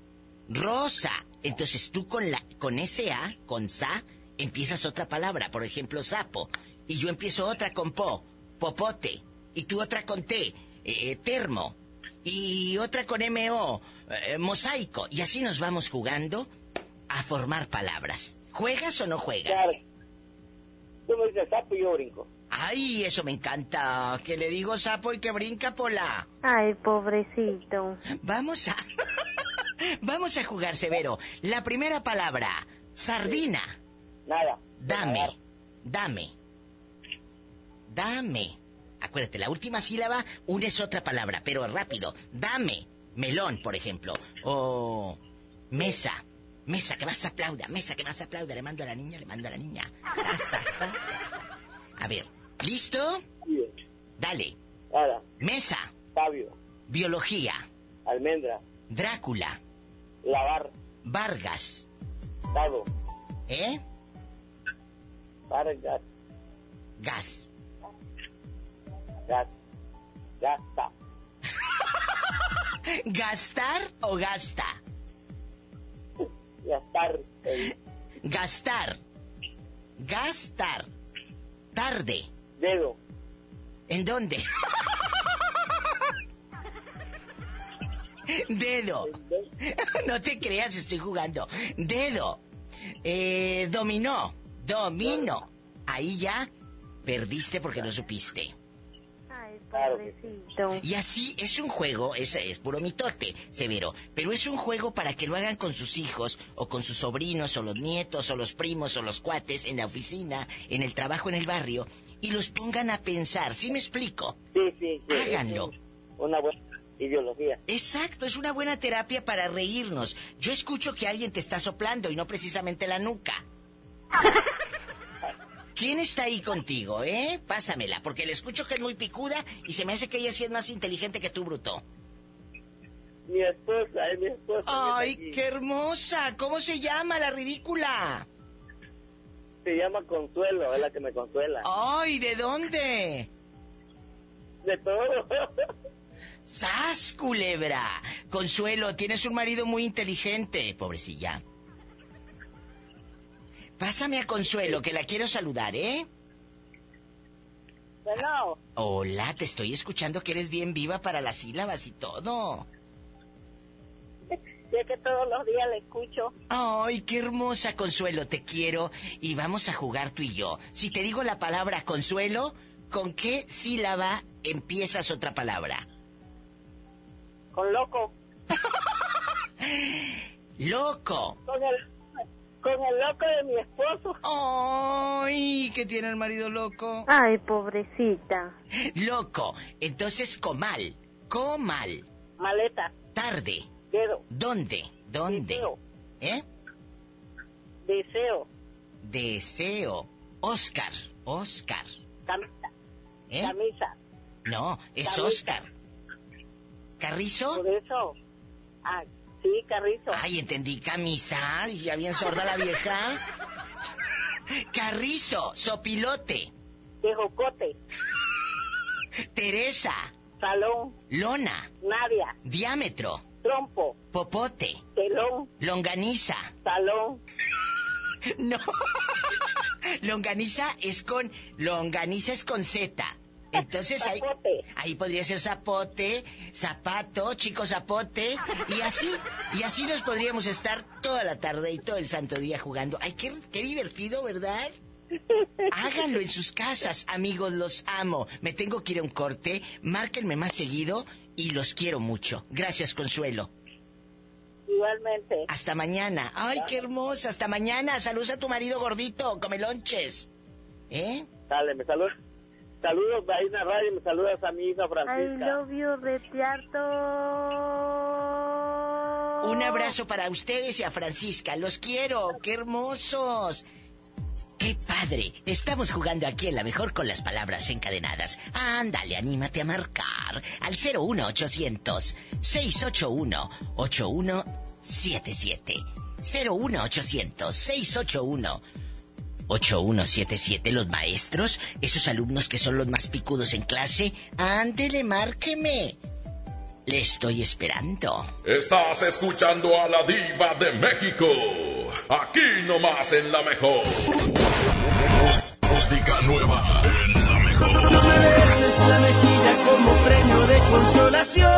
rosa. Entonces tú con la, con S-A, con sa, empiezas otra palabra. Por ejemplo, sapo. Y yo empiezo otra con po, popote. Y tú otra con T, eh, termo y otra con MO, eh, mosaico. Y así nos vamos jugando a formar palabras. ¿Juegas o no juegas? Claro. Tú me dices sapo y yo brinco. Ay, eso me encanta. Que le digo sapo y que brinca pola. Ay, pobrecito. Vamos a... Vamos a jugar, Severo. La primera palabra, sardina. Nada. Dame, dame, dame. Acuérdate, la última sílaba unes otra palabra, pero rápido. Dame. Melón, por ejemplo. O mesa. Mesa, que más aplauda. Mesa, que más aplauda. Le mando a la niña, le mando a la niña. A ver, ¿listo? Dale. Nada. Mesa. Fabio. Biología. Almendra. Drácula. Lavar. Vargas. Dado. ¿Eh? Vargas. Gas. Gas. Gasta. ¿Gastar o gasta? Gastar. Gastar. Gastar. Tarde. Dedo. ¿En dónde? Dedo. No te creas, estoy jugando. Dedo. Eh, dominó. Domino. Ahí ya perdiste porque no supiste. Ay, pobrecito. Y así es un juego, es, es puro mitote, severo, pero es un juego para que lo hagan con sus hijos, o con sus sobrinos, o los nietos, o los primos, o los cuates, en la oficina, en el trabajo, en el barrio, y los pongan a pensar, ¿sí me explico? Sí, sí, sí. Háganlo. Una buena ideología. Exacto, es una buena terapia para reírnos. Yo escucho que alguien te está soplando y no precisamente la nuca. ¿Quién está ahí contigo, eh? Pásamela, porque le escucho que es muy picuda y se me hace que ella sí es más inteligente que tú, bruto. Mi esposa, es mi esposa. ¡Ay, qué hermosa! ¿Cómo se llama la ridícula? Se llama Consuelo, es la que me consuela. ¡Ay, ¿de dónde? De todo. ¡Sas, culebra! Consuelo, tienes un marido muy inteligente, pobrecilla. Pásame a Consuelo, que la quiero saludar, ¿eh? Bueno. Hola, te estoy escuchando que eres bien viva para las sílabas y todo. Sé que todos los días le escucho. Ay, qué hermosa Consuelo, te quiero y vamos a jugar tú y yo. Si te digo la palabra Consuelo, ¿con qué sílaba empiezas otra palabra? Con loco. Loco. Con el, con el loco de mi esposo. Ay, ¿qué tiene el marido loco? Ay, pobrecita. Loco. Entonces, comal. Comal. Maleta. Tarde. Dedo. ¿Dónde? ¿Dónde? Deseo. ¿Eh? Deseo. Deseo. Oscar. Oscar. Camisa. ¿Eh? Camisa. No, es Camisa. Oscar. ¿Carrizo? Por eso. Ah, sí, Carrizo. Ay, entendí camisa. Y ya bien sorda la vieja. Carrizo, sopilote. Tejocote. Teresa. Salón. Lona. Nadia. Diámetro. Trompo. Popote. Telón. Longaniza. Salón. No. Longaniza es con. Longaniza es con Z. Entonces ahí, ahí podría ser zapote, zapato, chico zapote, y así, y así nos podríamos estar toda la tarde y todo el santo día jugando. Ay, qué, qué divertido, ¿verdad? Háganlo en sus casas, amigos, los amo. Me tengo que ir a un corte, márquenme más seguido y los quiero mucho. Gracias, Consuelo. Igualmente. Hasta mañana. Ay, qué hermosa. Hasta mañana. Saludos a tu marido gordito. Come lonches. ¿Eh? Dale, me saludas. Saludos de ahí en la radio, me saludas a mi hija I Francisca. love you, Retiarto. Un abrazo para ustedes y a Francisca. Los quiero. Qué hermosos. ¡Qué padre! Estamos jugando aquí en la mejor con las palabras encadenadas. Ándale, anímate a marcar al 01800 681 8177. 01800 681 8177. Los maestros, esos alumnos que son los más picudos en clase, ándele, márqueme. Le estoy esperando. Estás escuchando a la diva de México. Aquí nomás en la mejor. Música nueva en la mejor. No me beses la mejilla como premio de consolación.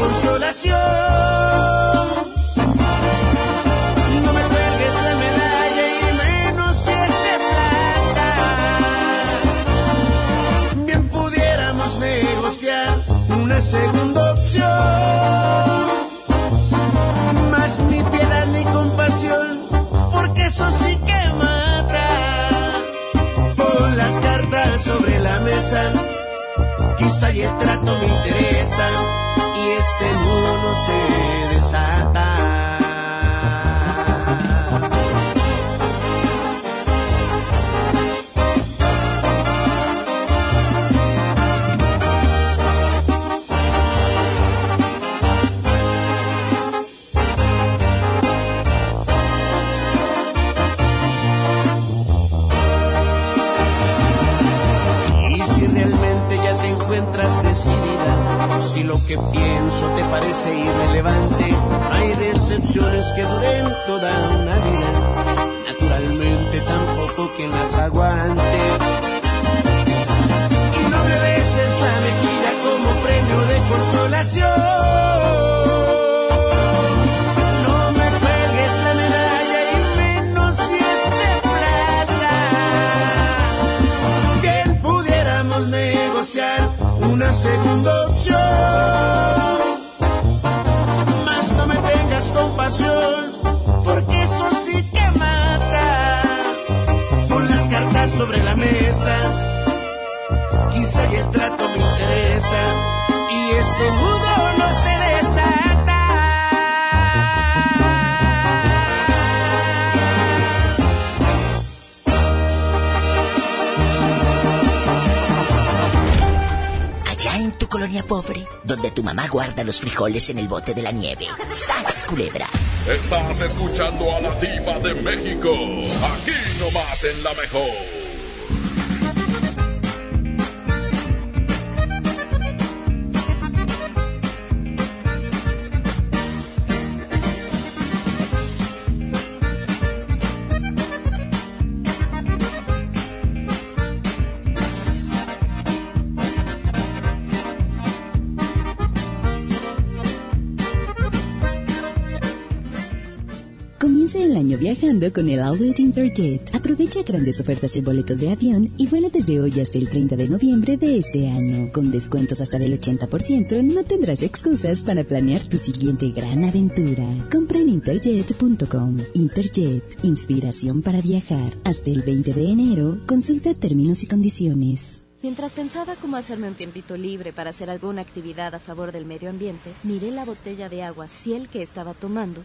consolación. No me cuelgues la medalla y menos si es de plata. Bien pudiéramos negociar una segunda opción. Más ni piedad ni compasión, porque eso sí que mata. Pon las cartas sobre la mesa quizá y el trato me interesa este mono se desata. Y si realmente ya te encuentras decidida, si lo que pienso te parece irrelevante, hay decepciones que duren toda una vida. Naturalmente tampoco quien las aguante. Y no me beses la mejilla como premio de consolación. No me cuelgues este nudo no se desata. Allá en tu colonia pobre, donde tu mamá guarda los frijoles en el bote de la nieve. ¡Sas, culebra! Estás escuchando a la diva de México. Aquí nomás en la mejor. Año viajando con el Outlet Interjet. Aprovecha grandes ofertas y boletos de avión y vuela desde hoy hasta el 30 de noviembre de este año. Con descuentos hasta del 80%, no tendrás excusas para planear tu siguiente gran aventura. Compra en interjet.com. Interjet, inspiración para viajar. Hasta el 20 de enero, consulta términos y condiciones. Mientras pensaba cómo hacerme un tiempito libre para hacer alguna actividad a favor del medio ambiente, miré la botella de agua Ciel que estaba tomando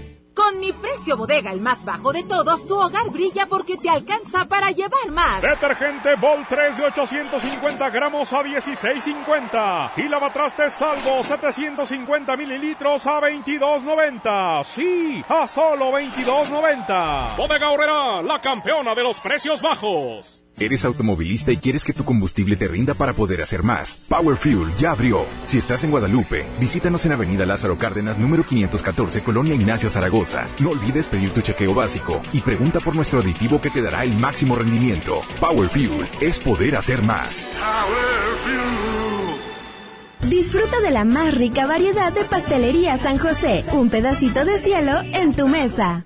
Con mi precio bodega, el más bajo de todos, tu hogar brilla porque te alcanza para llevar más. Detergente Vol 3 de 850 gramos a 16.50. Y lavatrastes salvo 750 mililitros a 22.90. Sí, a solo 22.90. Bodega Horrera, la campeona de los precios bajos. ¿Eres automovilista y quieres que tu combustible te rinda para poder hacer más? Power Fuel ya abrió. Si estás en Guadalupe, visítanos en Avenida Lázaro Cárdenas, número 514, Colonia Ignacio Zaragoza. No olvides pedir tu chequeo básico y pregunta por nuestro aditivo que te dará el máximo rendimiento. Power Fuel es poder hacer más. Disfruta de la más rica variedad de pastelería San José. Un pedacito de cielo en tu mesa.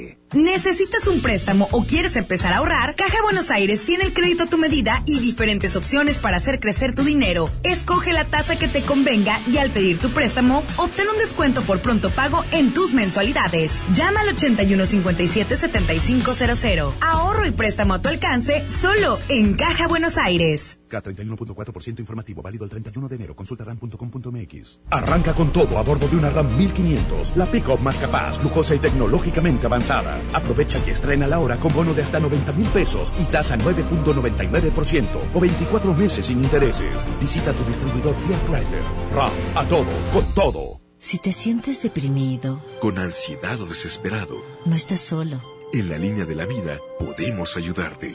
nadie. ¿Necesitas un préstamo o quieres empezar a ahorrar? Caja Buenos Aires tiene el crédito a tu medida y diferentes opciones para hacer crecer tu dinero. Escoge la tasa que te convenga y al pedir tu préstamo, obtén un descuento por pronto pago en tus mensualidades. Llama al 8157-7500. Ahorro y préstamo a tu alcance solo en Caja Buenos Aires. K31.4% informativo válido el 31 de enero. Consulta ram.com.mx. Arranca con todo a bordo de una RAM 1500, la pick-up más capaz, lujosa y tecnológicamente avanzada. Aprovecha y estrena la hora con bono de hasta 90 mil pesos y tasa 9.99% o 24 meses sin intereses. Visita tu distribuidor Fiat Chrysler. RAM, a todo, con todo. Si te sientes deprimido, con ansiedad o desesperado, no estás solo. En la línea de la vida podemos ayudarte.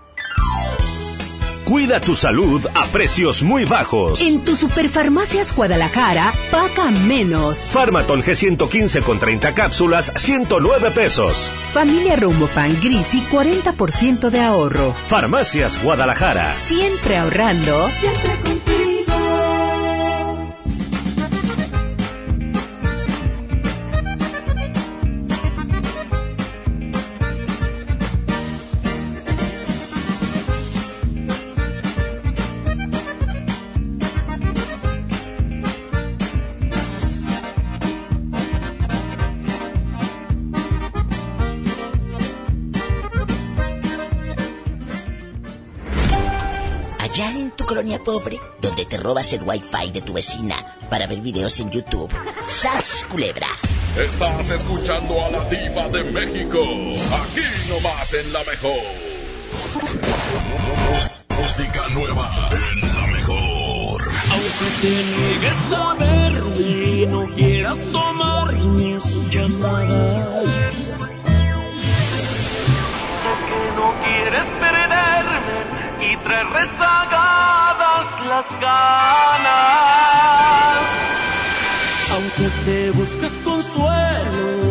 Cuida tu salud a precios muy bajos. En tu Superfarmacias Guadalajara, paga menos. Farmaton G115 con 30 cápsulas, 109 pesos. Familia Rumbo Pan Gris y 40% de ahorro. Farmacias Guadalajara. Siempre ahorrando. Siempre pobre donde te robas el wifi de tu vecina para ver videos en YouTube. ¡Sas, culebra! Estás escuchando a la diva de México, aquí nomás en La Mejor. Música nueva en La Mejor. Aunque te niegues a verme y no quieras tomar mis llamadas. Sé que no quieres traer rezagadas las ganas. Aunque te busques consuelo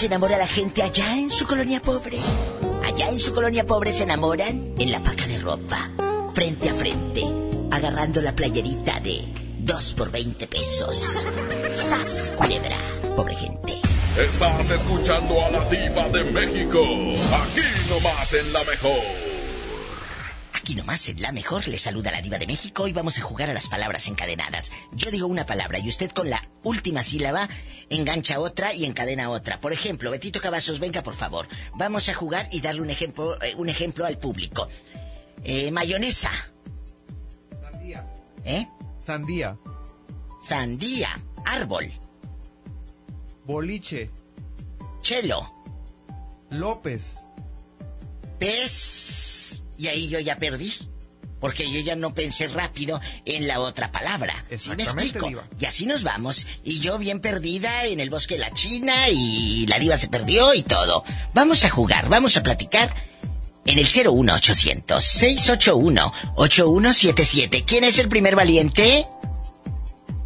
se enamora la gente allá en su colonia pobre? Allá en su colonia pobre se enamoran en la paca de ropa. frente a frente, agarrando la playerita de 2 por 20 pesos. ¡Sas, culebra! Pobre gente. Estás escuchando a la diva de México, aquí nomás en la mejor. Aquí nomás en la mejor le saluda la diva de México y vamos a jugar a las palabras encadenadas. Yo digo una palabra y usted con la última sílaba engancha otra y encadena otra. Por ejemplo, Betito Cavazos, venga por favor. Vamos a jugar y darle un ejemplo, eh, un ejemplo al público. Eh, mayonesa. Sandía. ¿Eh? Sandía. Sandía. Árbol. Boliche. Chelo. López. Pez. Y ahí yo ya perdí. Porque yo ya no pensé rápido en la otra palabra. ¿Sí me Exactamente, explico? diva. Y así nos vamos. Y yo bien perdida en el bosque de la China y la diva se perdió y todo. Vamos a jugar, vamos a platicar en el 01800 681 8177. ¿Quién es el primer valiente?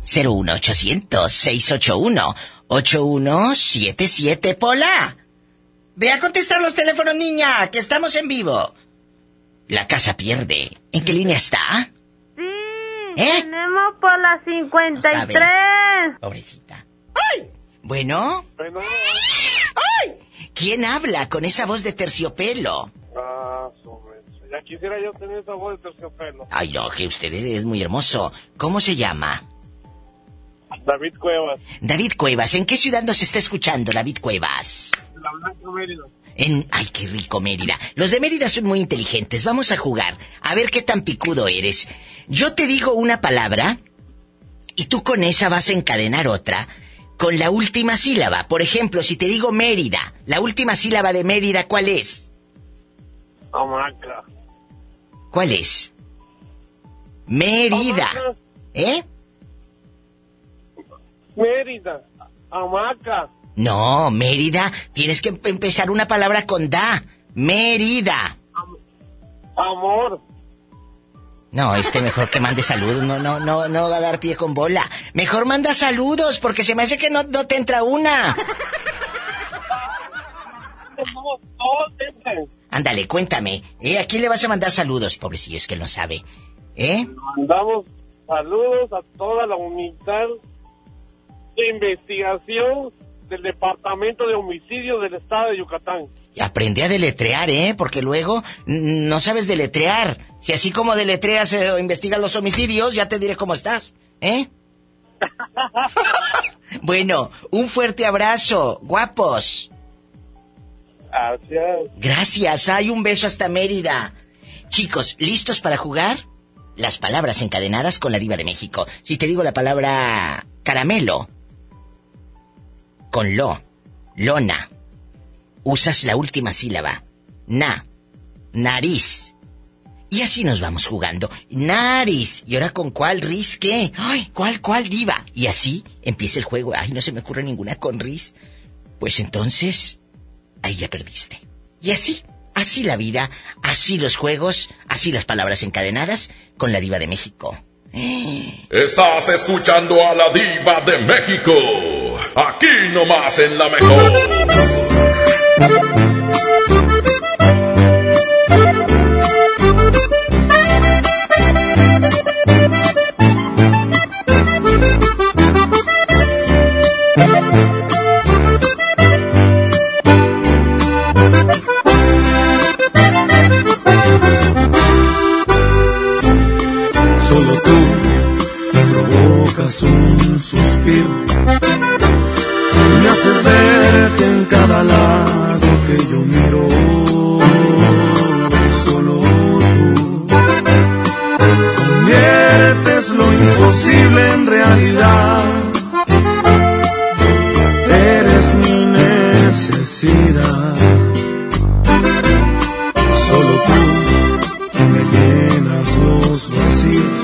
01800 681 8177. Pola. Ve a contestar los teléfonos, niña, que estamos en vivo. La casa pierde. ¿En qué línea está? ¿Eh? Tenemos por la 53. Pobrecita. ¡Ay! Bueno. ¡Ay! ¿Quién habla con esa voz de terciopelo? Ah, sobre. Ya quisiera yo tener esa voz de terciopelo. Ay, no, que usted es muy hermoso. ¿Cómo se llama? David Cuevas. David Cuevas. ¿En qué ciudad nos está escuchando, David Cuevas? La Blanca Mérida. En... Ay, qué rico Mérida. Los de Mérida son muy inteligentes. Vamos a jugar. A ver qué tan picudo eres. Yo te digo una palabra y tú con esa vas a encadenar otra con la última sílaba. Por ejemplo, si te digo Mérida, la última sílaba de Mérida, ¿cuál es? Hamaca. ¿Cuál es? Mérida. ¿Eh? Mérida. Hamaca. No, Mérida. Tienes que em- empezar una palabra con da. Mérida. Amor. No, este mejor que mande saludos. No, no, no, no va a dar pie con bola. Mejor manda saludos, porque se me hace que no, no te entra una. Ándale, cuéntame. ¿Eh? ¿A quién le vas a mandar saludos? Pobrecillo, es que no sabe. ¿Eh? Mandamos saludos a toda la unidad de investigación del Departamento de Homicidios del Estado de Yucatán. Y aprende a deletrear, ¿eh? Porque luego no sabes deletrear. Si así como deletreas eh, o investigas los homicidios, ya te diré cómo estás, ¿eh? bueno, un fuerte abrazo, guapos. Gracias. Gracias, hay un beso hasta Mérida. Chicos, ¿listos para jugar? Las palabras encadenadas con la diva de México. Si te digo la palabra caramelo, con lo, lona, usas la última sílaba, na, nariz. Y así nos vamos jugando. Nariz. ¿Y ahora con cuál ris qué? Ay, ¿cuál, cuál diva? Y así empieza el juego. Ay, no se me ocurre ninguna con ris. Pues entonces, ahí ya perdiste. Y así, así la vida, así los juegos, así las palabras encadenadas con la diva de México. Estás escuchando a la diva de México. Aquí nomás en la mejor. Solo tú provocas un suspiro. Haces verte en cada lado que yo miro. Solo tú conviertes lo imposible en realidad. Eres mi necesidad. Solo tú me llenas los vacíos.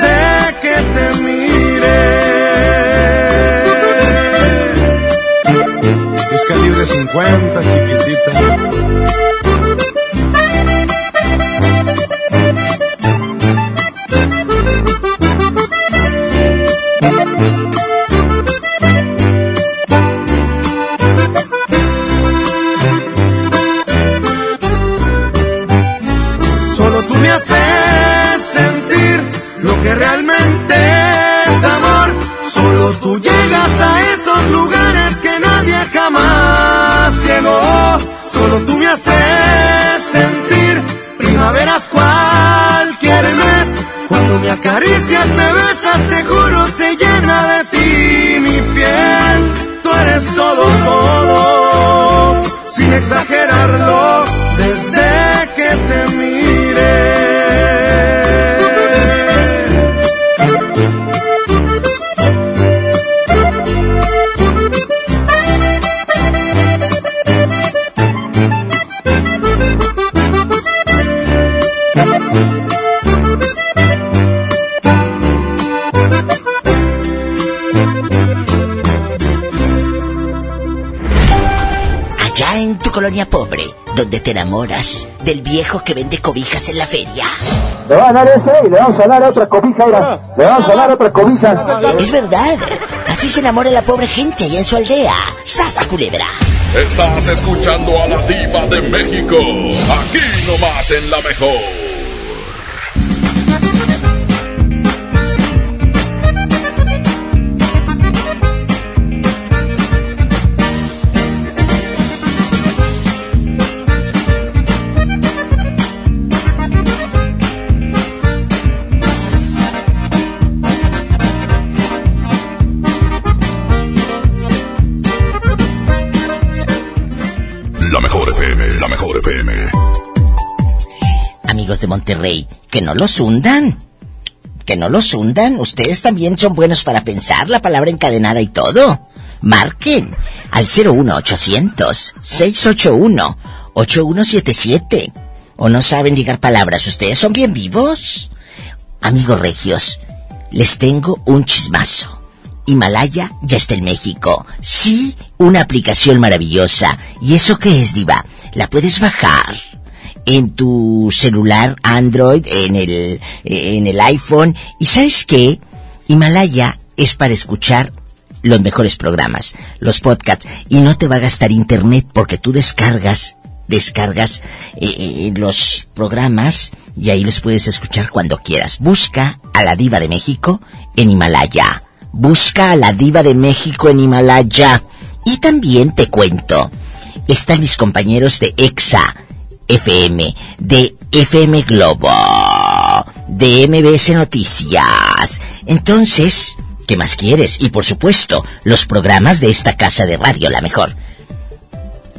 donde te enamoras del viejo que vende cobijas en la feria. Le van a dar ese y le vamos a dar otra cobija, mira. Le vamos a dar otra cobija. Es verdad. Así se enamora la pobre gente allá en su aldea. ¡Sas, culebra! Estás escuchando a la diva de México. Aquí nomás en la mejor. De Monterrey, que no los hundan. Que no los hundan. Ustedes también son buenos para pensar la palabra encadenada y todo. Marquen al 01800-681-8177. ¿O no saben ligar palabras? ¿Ustedes son bien vivos? Amigos regios, les tengo un chismazo. Himalaya ya está en México. Sí, una aplicación maravillosa. ¿Y eso qué es, Diva? La puedes bajar en tu celular Android, en el, en el iPhone. ¿Y sabes qué? Himalaya es para escuchar los mejores programas, los podcasts. Y no te va a gastar internet porque tú descargas, descargas eh, eh, los programas y ahí los puedes escuchar cuando quieras. Busca a la diva de México en Himalaya. Busca a la diva de México en Himalaya. Y también te cuento, están mis compañeros de EXA FM, de FM Globo, de MBS Noticias. Entonces, ¿qué más quieres? Y por supuesto, los programas de esta casa de radio, la mejor.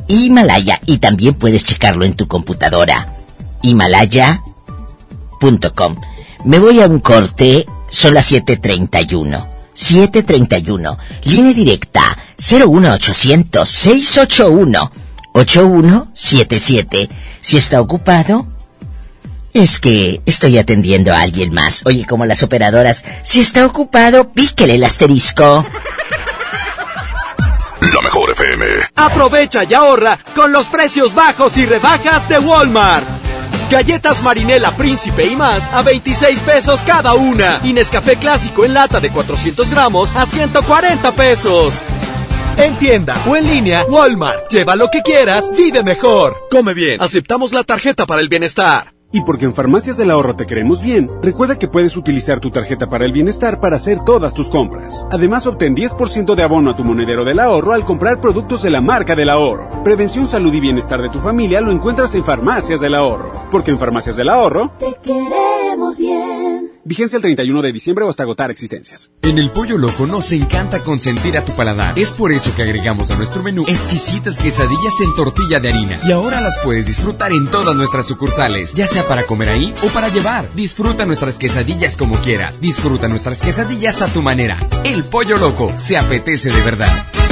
Himalaya, y también puedes checarlo en tu computadora. Himalaya.com. Me voy a un corte, son las 7.31. 731. Línea directa 01800 681 8177. Si está ocupado, es que estoy atendiendo a alguien más. Oye, como las operadoras, si está ocupado, píquele el asterisco. La mejor FM. Aprovecha y ahorra con los precios bajos y rebajas de Walmart. Galletas Marinela Príncipe y más a 26 pesos cada una. Y Nescafé Clásico en lata de 400 gramos a 140 pesos. En tienda o en línea, Walmart. Lleva lo que quieras, vive mejor. Come bien. Aceptamos la tarjeta para el bienestar. Y porque en Farmacias del Ahorro te queremos bien, recuerda que puedes utilizar tu tarjeta para el bienestar para hacer todas tus compras. Además, obtén 10% de abono a tu monedero del ahorro al comprar productos de la marca del ahorro. Prevención, salud y bienestar de tu familia lo encuentras en Farmacias del Ahorro. Porque en Farmacias del Ahorro Te queremos bien. Vigencia el 31 de diciembre o hasta agotar existencias. En el Pollo Loco nos encanta consentir a tu paladar. Es por eso que agregamos a nuestro menú exquisitas quesadillas en tortilla de harina. Y ahora las puedes disfrutar en todas nuestras sucursales, ya sea para comer ahí o para llevar. Disfruta nuestras quesadillas como quieras. Disfruta nuestras quesadillas a tu manera. El Pollo Loco se apetece de verdad.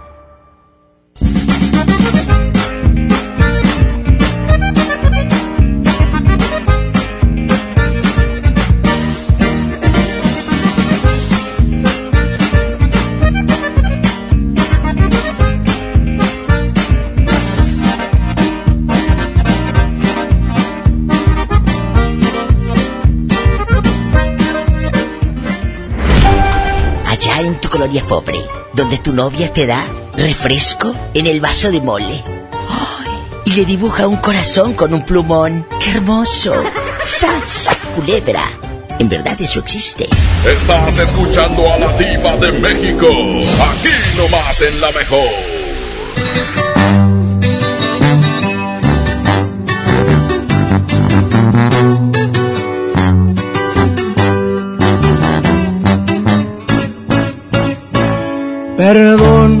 Pobre, donde tu novia te da refresco en el vaso de mole. ¡Ay! Y le dibuja un corazón con un plumón. ¡Qué hermoso! ¡Sas! Culebra. En verdad eso existe. Estás escuchando a la diva de México. Aquí nomás en la mejor. Perdón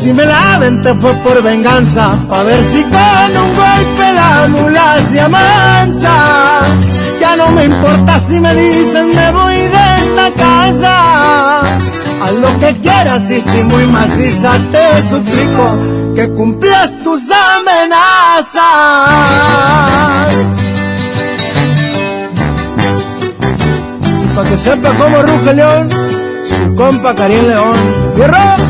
Si me la te fue por venganza, pa' ver si con un golpe la mula se amansa. Ya no me importa si me dicen me voy de esta casa. Haz lo que quieras y si muy maciza te suplico que cumplas tus amenazas. Pa' que sepa cómo ruge león, su compa Karim León. ¡Fierro!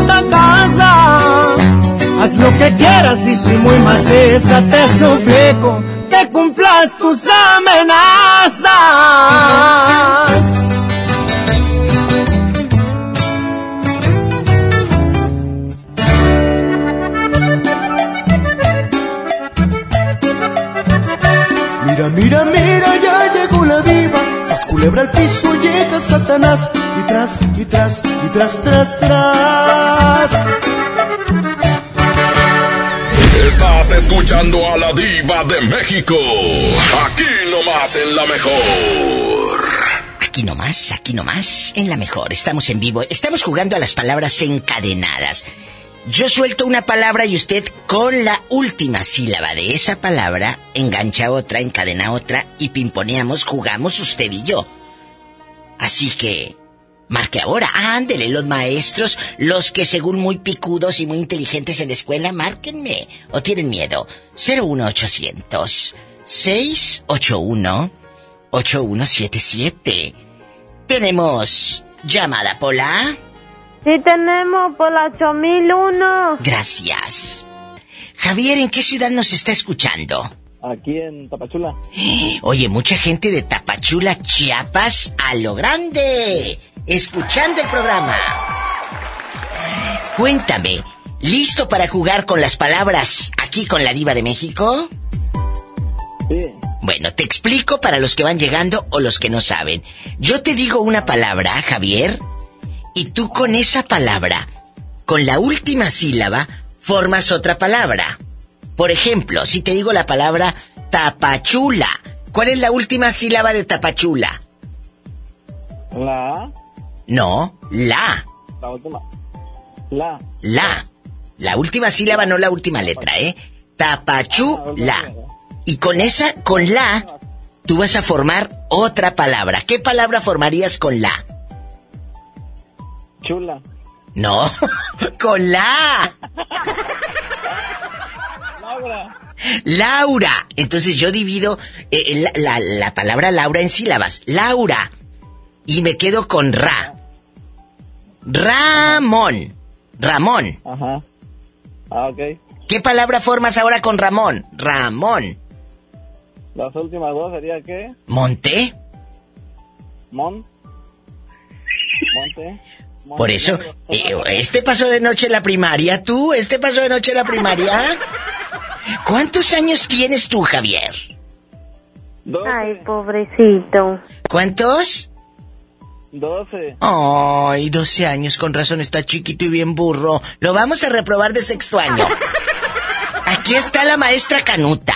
casa. Haz lo que quieras y si muy maciza te suplico que cumplas tus amenazas. Mira, mira, culebra al piso, llega Satanás. Y tras, y tras, y tras, tras, tras. Estás escuchando a la diva de México. Aquí nomás en la mejor. Aquí nomás, aquí nomás, en la mejor. Estamos en vivo. Estamos jugando a las palabras encadenadas. Yo suelto una palabra y usted con la última sílaba de esa palabra engancha otra, encadena otra y pimponeamos, jugamos usted y yo. Así que, marque ahora, ándele los maestros, los que según muy picudos y muy inteligentes en la escuela, márquenme. ¿O tienen miedo? 01800 681 8177. Tenemos llamada Pola. Sí tenemos por la 8001. Gracias. Javier, ¿en qué ciudad nos está escuchando? Aquí en Tapachula. Oye, mucha gente de Tapachula, Chiapas, a lo grande, escuchando el programa. Cuéntame, ¿listo para jugar con las palabras aquí con la diva de México? Sí. Bueno, te explico para los que van llegando o los que no saben. Yo te digo una palabra, Javier, y tú con esa palabra, con la última sílaba, formas otra palabra. Por ejemplo, si te digo la palabra tapachula, ¿cuál es la última sílaba de tapachula? La. No, la. La última. La. La. La última sílaba, no la última letra, ¿eh? Tapachula. Y con esa, con la, tú vas a formar otra palabra. ¿Qué palabra formarías con la? Chula. No, con la. Laura. Laura. Entonces yo divido eh, la, la, la palabra Laura en sílabas. Laura. Y me quedo con ra. Ramón. Ramón. Ajá. Ah, ok. ¿Qué palabra formas ahora con Ramón? Ramón. Las últimas dos sería qué? ¿Monté? Mon. Monte. Por eso, eh, este pasó de noche en la primaria, tú, este pasó de noche en la primaria. ¿Cuántos años tienes tú, Javier? Ay, pobrecito. ¿Cuántos? Doce. Ay, 12 años, con razón está chiquito y bien burro. Lo vamos a reprobar de sexto año. Aquí está la maestra Canuta.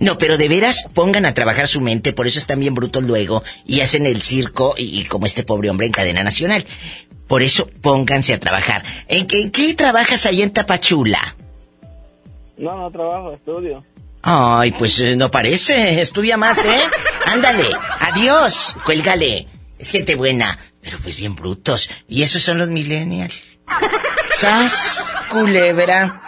No, pero de veras pongan a trabajar su mente, por eso están bien brutos luego y hacen el circo y, y como este pobre hombre en cadena nacional. Por eso pónganse a trabajar. ¿En qué, en qué trabajas ahí en Tapachula? No, no trabajo, estudio. Ay, pues eh, no parece. Estudia más, ¿eh? Ándale. Adiós. Cuélgale. Es gente buena, pero pues bien brutos. Y esos son los millennials. Sas, culebra.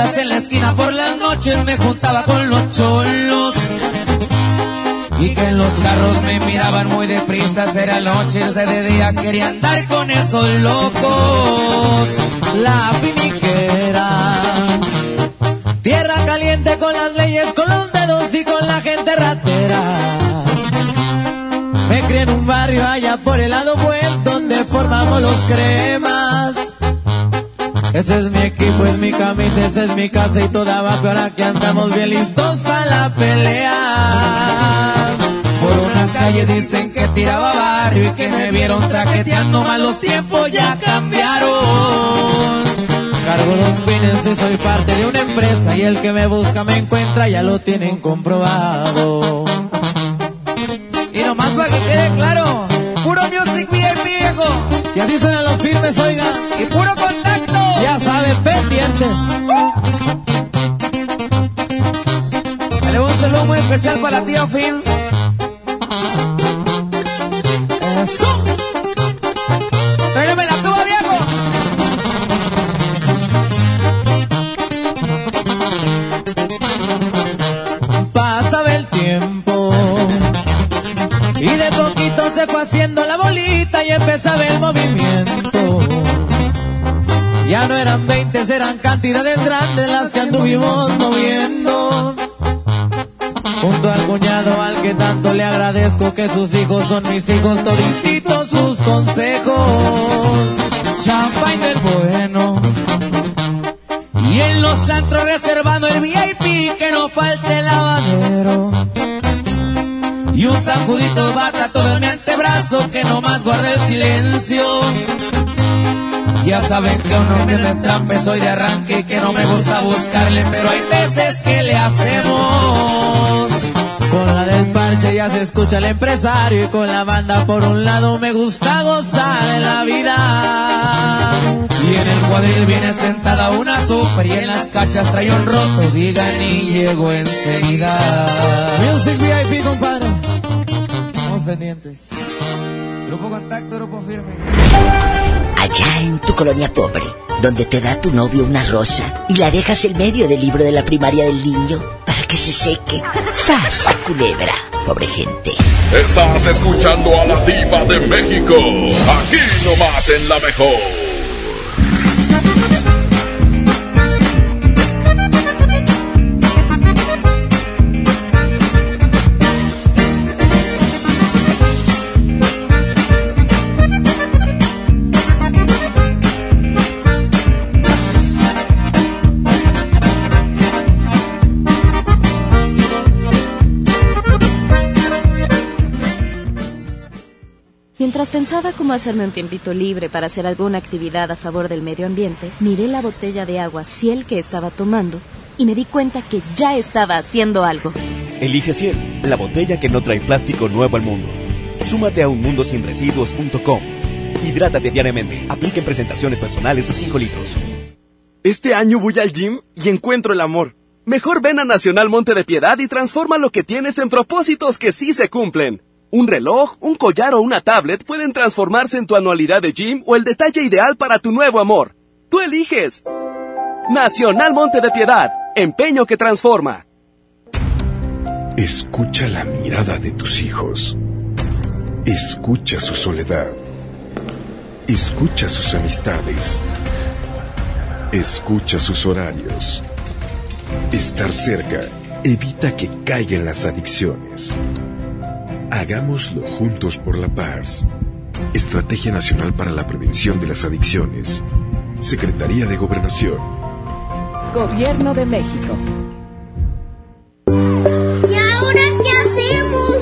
En la esquina por las noches me juntaba con los cholos. Y que en los carros me miraban muy deprisa, era noche, no sé de día, quería andar con esos locos. La finiquera. Tierra caliente con las leyes, con los dedos y con la gente ratera. Me crié en un barrio allá por el lado buen donde formamos los cremas. Ese es mi equipo, es mi camisa, esa es mi casa y toda va pero ahora que andamos bien listos para la pelea. Por unas calles dicen que tiraba barrio y que me vieron traqueteando mal los tiempos ya cambiaron. Cargo dos fines y soy parte de una empresa y el que me busca me encuentra, ya lo tienen comprobado. Y nomás para que quede claro, puro music VIP viejo. Y así suenan los firmes, oiga. Y puro contacto. Montes. Dale un saludo muy especial para la tía Fin. Eso. La tuba, viejo. Pasaba el tiempo y de poquito se fue haciendo la bolita y empezaba el movimiento. Ya no eran 20 eran cantidades grandes las que anduvimos moviendo. Junto al cuñado al que tanto le agradezco que sus hijos son mis hijos, todititos sus consejos. Champagne del bueno. Y en los antros reservando el VIP que no falte el lavadero. Y un sacudito bata todo en mi antebrazo que no más guarda el silencio. Ya saben que uno me destrampe, soy de arranque que no me gusta buscarle, pero hay veces que le hacemos. Con la del parche ya se escucha el empresario y con la banda por un lado me gusta gozar de la vida. Y en el cuadril viene sentada una super y en las cachas trae un roto, digan y llego enseguida. Music VIP, compadre. Estamos pendientes. Grupo Contacto, Grupo Firme. Allá en tu colonia pobre, donde te da tu novio una rosa y la dejas en medio del libro de la primaria del niño para que se seque. ¡Sas, culebra! Pobre gente. Estás escuchando a la diva de México. Aquí nomás en la mejor. Pensaba cómo hacerme un tiempito libre para hacer alguna actividad a favor del medio ambiente, miré la botella de agua Ciel que estaba tomando y me di cuenta que ya estaba haciendo algo. Elige Ciel, la botella que no trae plástico nuevo al mundo. Súmate a unmundosinresiduos.com. Hidrátate diariamente. Apliquen presentaciones personales a 5 litros. Este año voy al gym y encuentro el amor. Mejor ven a Nacional Monte de Piedad y transforma lo que tienes en propósitos que sí se cumplen. Un reloj, un collar o una tablet pueden transformarse en tu anualidad de gym o el detalle ideal para tu nuevo amor. Tú eliges. Nacional Monte de Piedad, empeño que transforma. Escucha la mirada de tus hijos. Escucha su soledad. Escucha sus amistades. Escucha sus horarios. Estar cerca evita que caigan las adicciones. Hagámoslo juntos por la paz. Estrategia Nacional para la Prevención de las Adicciones. Secretaría de Gobernación. Gobierno de México. ¿Y ahora qué hacemos?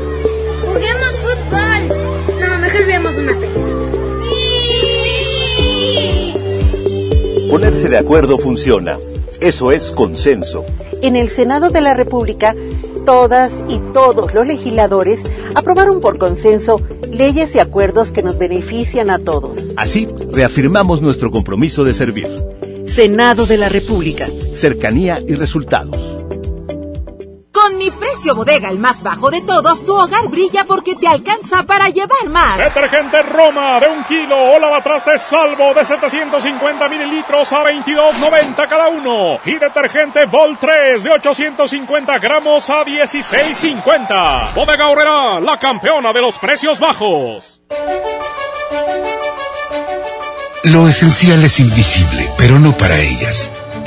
Juguemos fútbol. No, mejor veamos una película. ¡Sí! Ponerse de acuerdo funciona. Eso es consenso. En el Senado de la República, todas y todos los legisladores aprobaron por consenso leyes y acuerdos que nos benefician a todos. Así, reafirmamos nuestro compromiso de servir. Senado de la República. Cercanía y resultados. Con mi precio bodega, el más bajo de todos, tu hogar brilla porque te alcanza para llevar más. Detergente Roma de un kilo o lavatrastes salvo de 750 mililitros a 22.90 cada uno. Y detergente Vol 3 de 850 gramos a 16.50. Bodega Horrera, la campeona de los precios bajos. Lo esencial es invisible, pero no para ellas.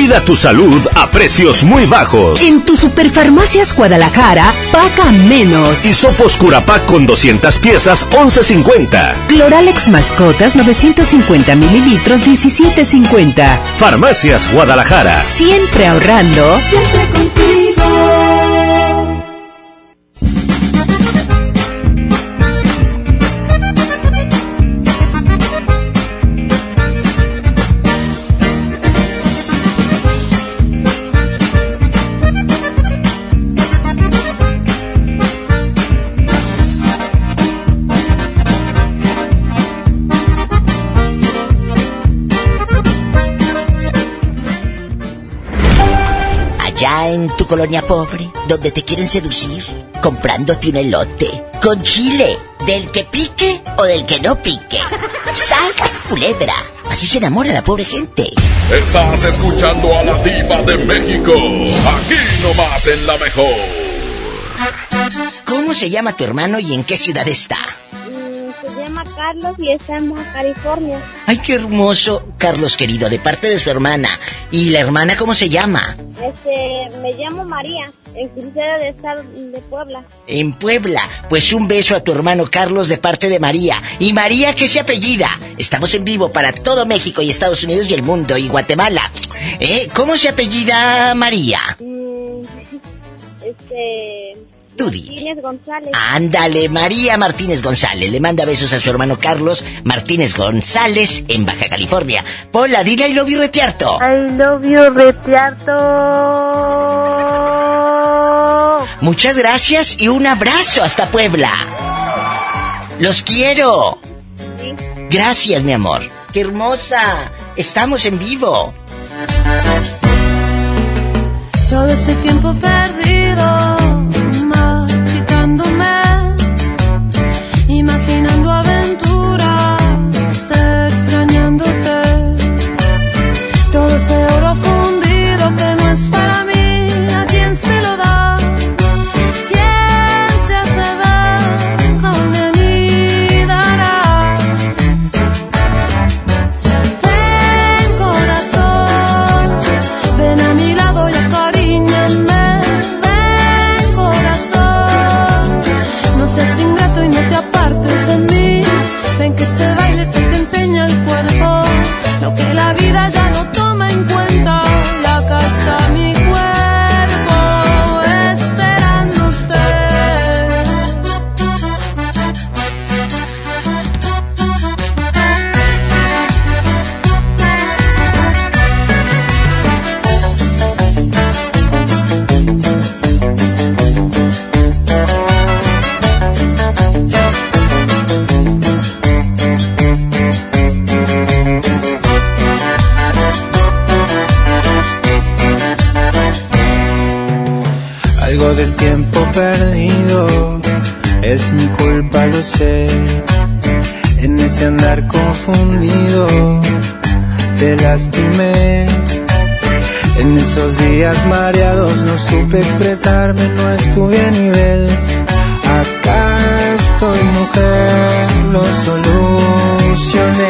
Cuida tu salud a precios muy bajos. En tu Superfarmacias Guadalajara, paga menos. Hisopos Curapac con 200 piezas, 11.50. Cloralex Mascotas, 950 mililitros, 17.50. Farmacias Guadalajara. Siempre ahorrando. Siempre contigo. En tu colonia pobre, donde te quieren seducir, comprándote un elote con chile, del que pique o del que no pique. ¡Sas, culebra! Así se enamora la pobre gente. Estás escuchando a la diva de México, aquí nomás en la mejor. ¿Cómo se llama tu hermano y en qué ciudad está? Carlos y está en California. Ay, qué hermoso, Carlos querido, de parte de su hermana. ¿Y la hermana cómo se llama? Este, me llamo María, en crucero de estar de Puebla. En Puebla. Pues un beso a tu hermano Carlos de parte de María. Y María, ¿qué se apellida? Estamos en vivo para todo México y Estados Unidos y el mundo y Guatemala. ¿Eh? ¿Cómo se apellida María? Mm, este, Tú di. Martínez González. Ándale, María Martínez González. Le manda besos a su hermano Carlos Martínez González en Baja California. Pola, dile I love you retiarto. I love you, Retiarto. Muchas gracias y un abrazo hasta Puebla. Los quiero. Gracias, mi amor. ¡Qué hermosa! Estamos en vivo. Todo este tiempo perdido, machitándome, imaginando confundido te lastimé. En esos días mareados no supe expresarme, no estuve a nivel. Acá estoy mujer, lo solucioné.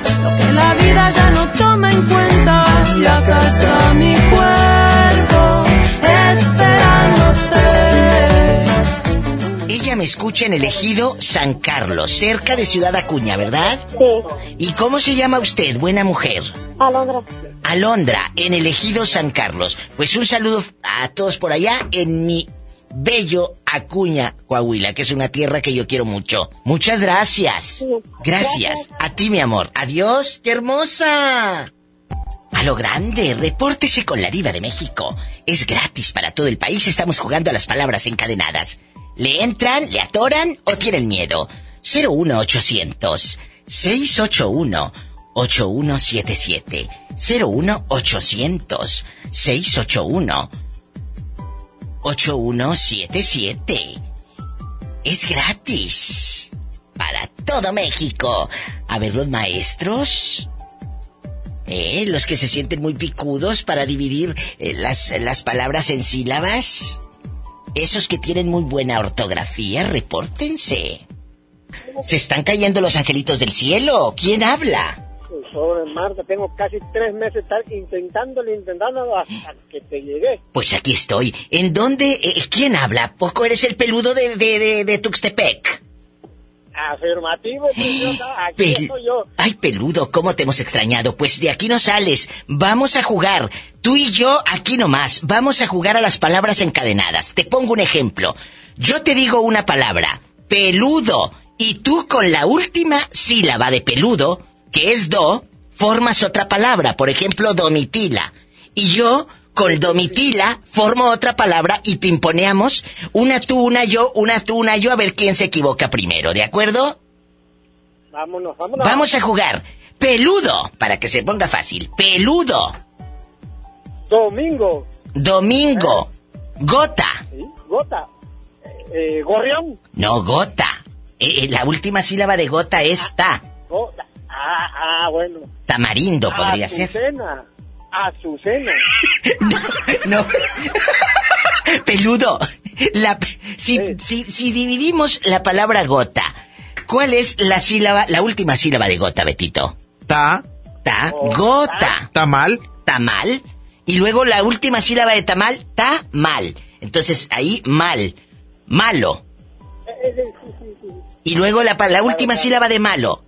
lo que la vida ya no toma en cuenta. Y acá está mi cuerpo esperándote. Ella me escucha en el ejido San Carlos, cerca de Ciudad Acuña, ¿verdad? Sí, ¿Y cómo se llama usted, buena mujer? Alondra. Alondra, en el ejido San Carlos. Pues un saludo a todos por allá en mi bello Acuña, Coahuila, que es una tierra que yo quiero mucho. Muchas gracias. Gracias. A ti, mi amor. Adiós. ¡Qué hermosa! A lo grande, repórtese con la diva de México. Es gratis para todo el país. Estamos jugando a las palabras encadenadas. ¿Le entran, le atoran o tienen miedo? 01800 681 8177 01800 681 8177 Es gratis. Para todo México. A ver los maestros. ¿Eh? Los que se sienten muy picudos para dividir eh, las, las palabras en sílabas. Esos que tienen muy buena ortografía, repórtense. Se están cayendo los angelitos del cielo. ¿Quién habla? Sobre Marta, tengo casi tres meses estar intentándolo, intentándolo hasta que te llegué. Pues aquí estoy. ¿En dónde? eh, ¿Quién habla? ¿Poco eres el peludo de, de, de, de Tuxtepec? Afirmativo, preciosa, aquí Pel- estoy yo. Ay, peludo, ¿cómo te hemos extrañado? Pues de aquí no sales. Vamos a jugar. Tú y yo aquí nomás. Vamos a jugar a las palabras encadenadas. Te pongo un ejemplo. Yo te digo una palabra, peludo, y tú con la última sílaba de peludo, que es do, formas otra palabra. Por ejemplo, domitila. Y yo con domitila formo otra palabra y pimponeamos una tú, una yo, una tú, una yo, a ver quién se equivoca primero. ¿De acuerdo? Vámonos, vámonos. Vamos a jugar. Peludo, para que se ponga fácil. Peludo. Domingo, Domingo. Gota. ¿sí? Gota, eh, eh, gorrión, No, gota. Eh, eh, la última sílaba de gota es ta. gota. Ah, ah, bueno. Tamarindo podría ser. Azucena, Azucena. No. Peludo. La, si, si, si dividimos la palabra gota, ¿cuál es la sílaba, la última sílaba de gota, Betito? Ta. Ta. Gota. Tamal. Tamal. Y luego la última sílaba de tamal, ta mal. Entonces ahí mal. Malo. Eh, eh, sí, sí, sí. Y luego la, la última sílaba de malo.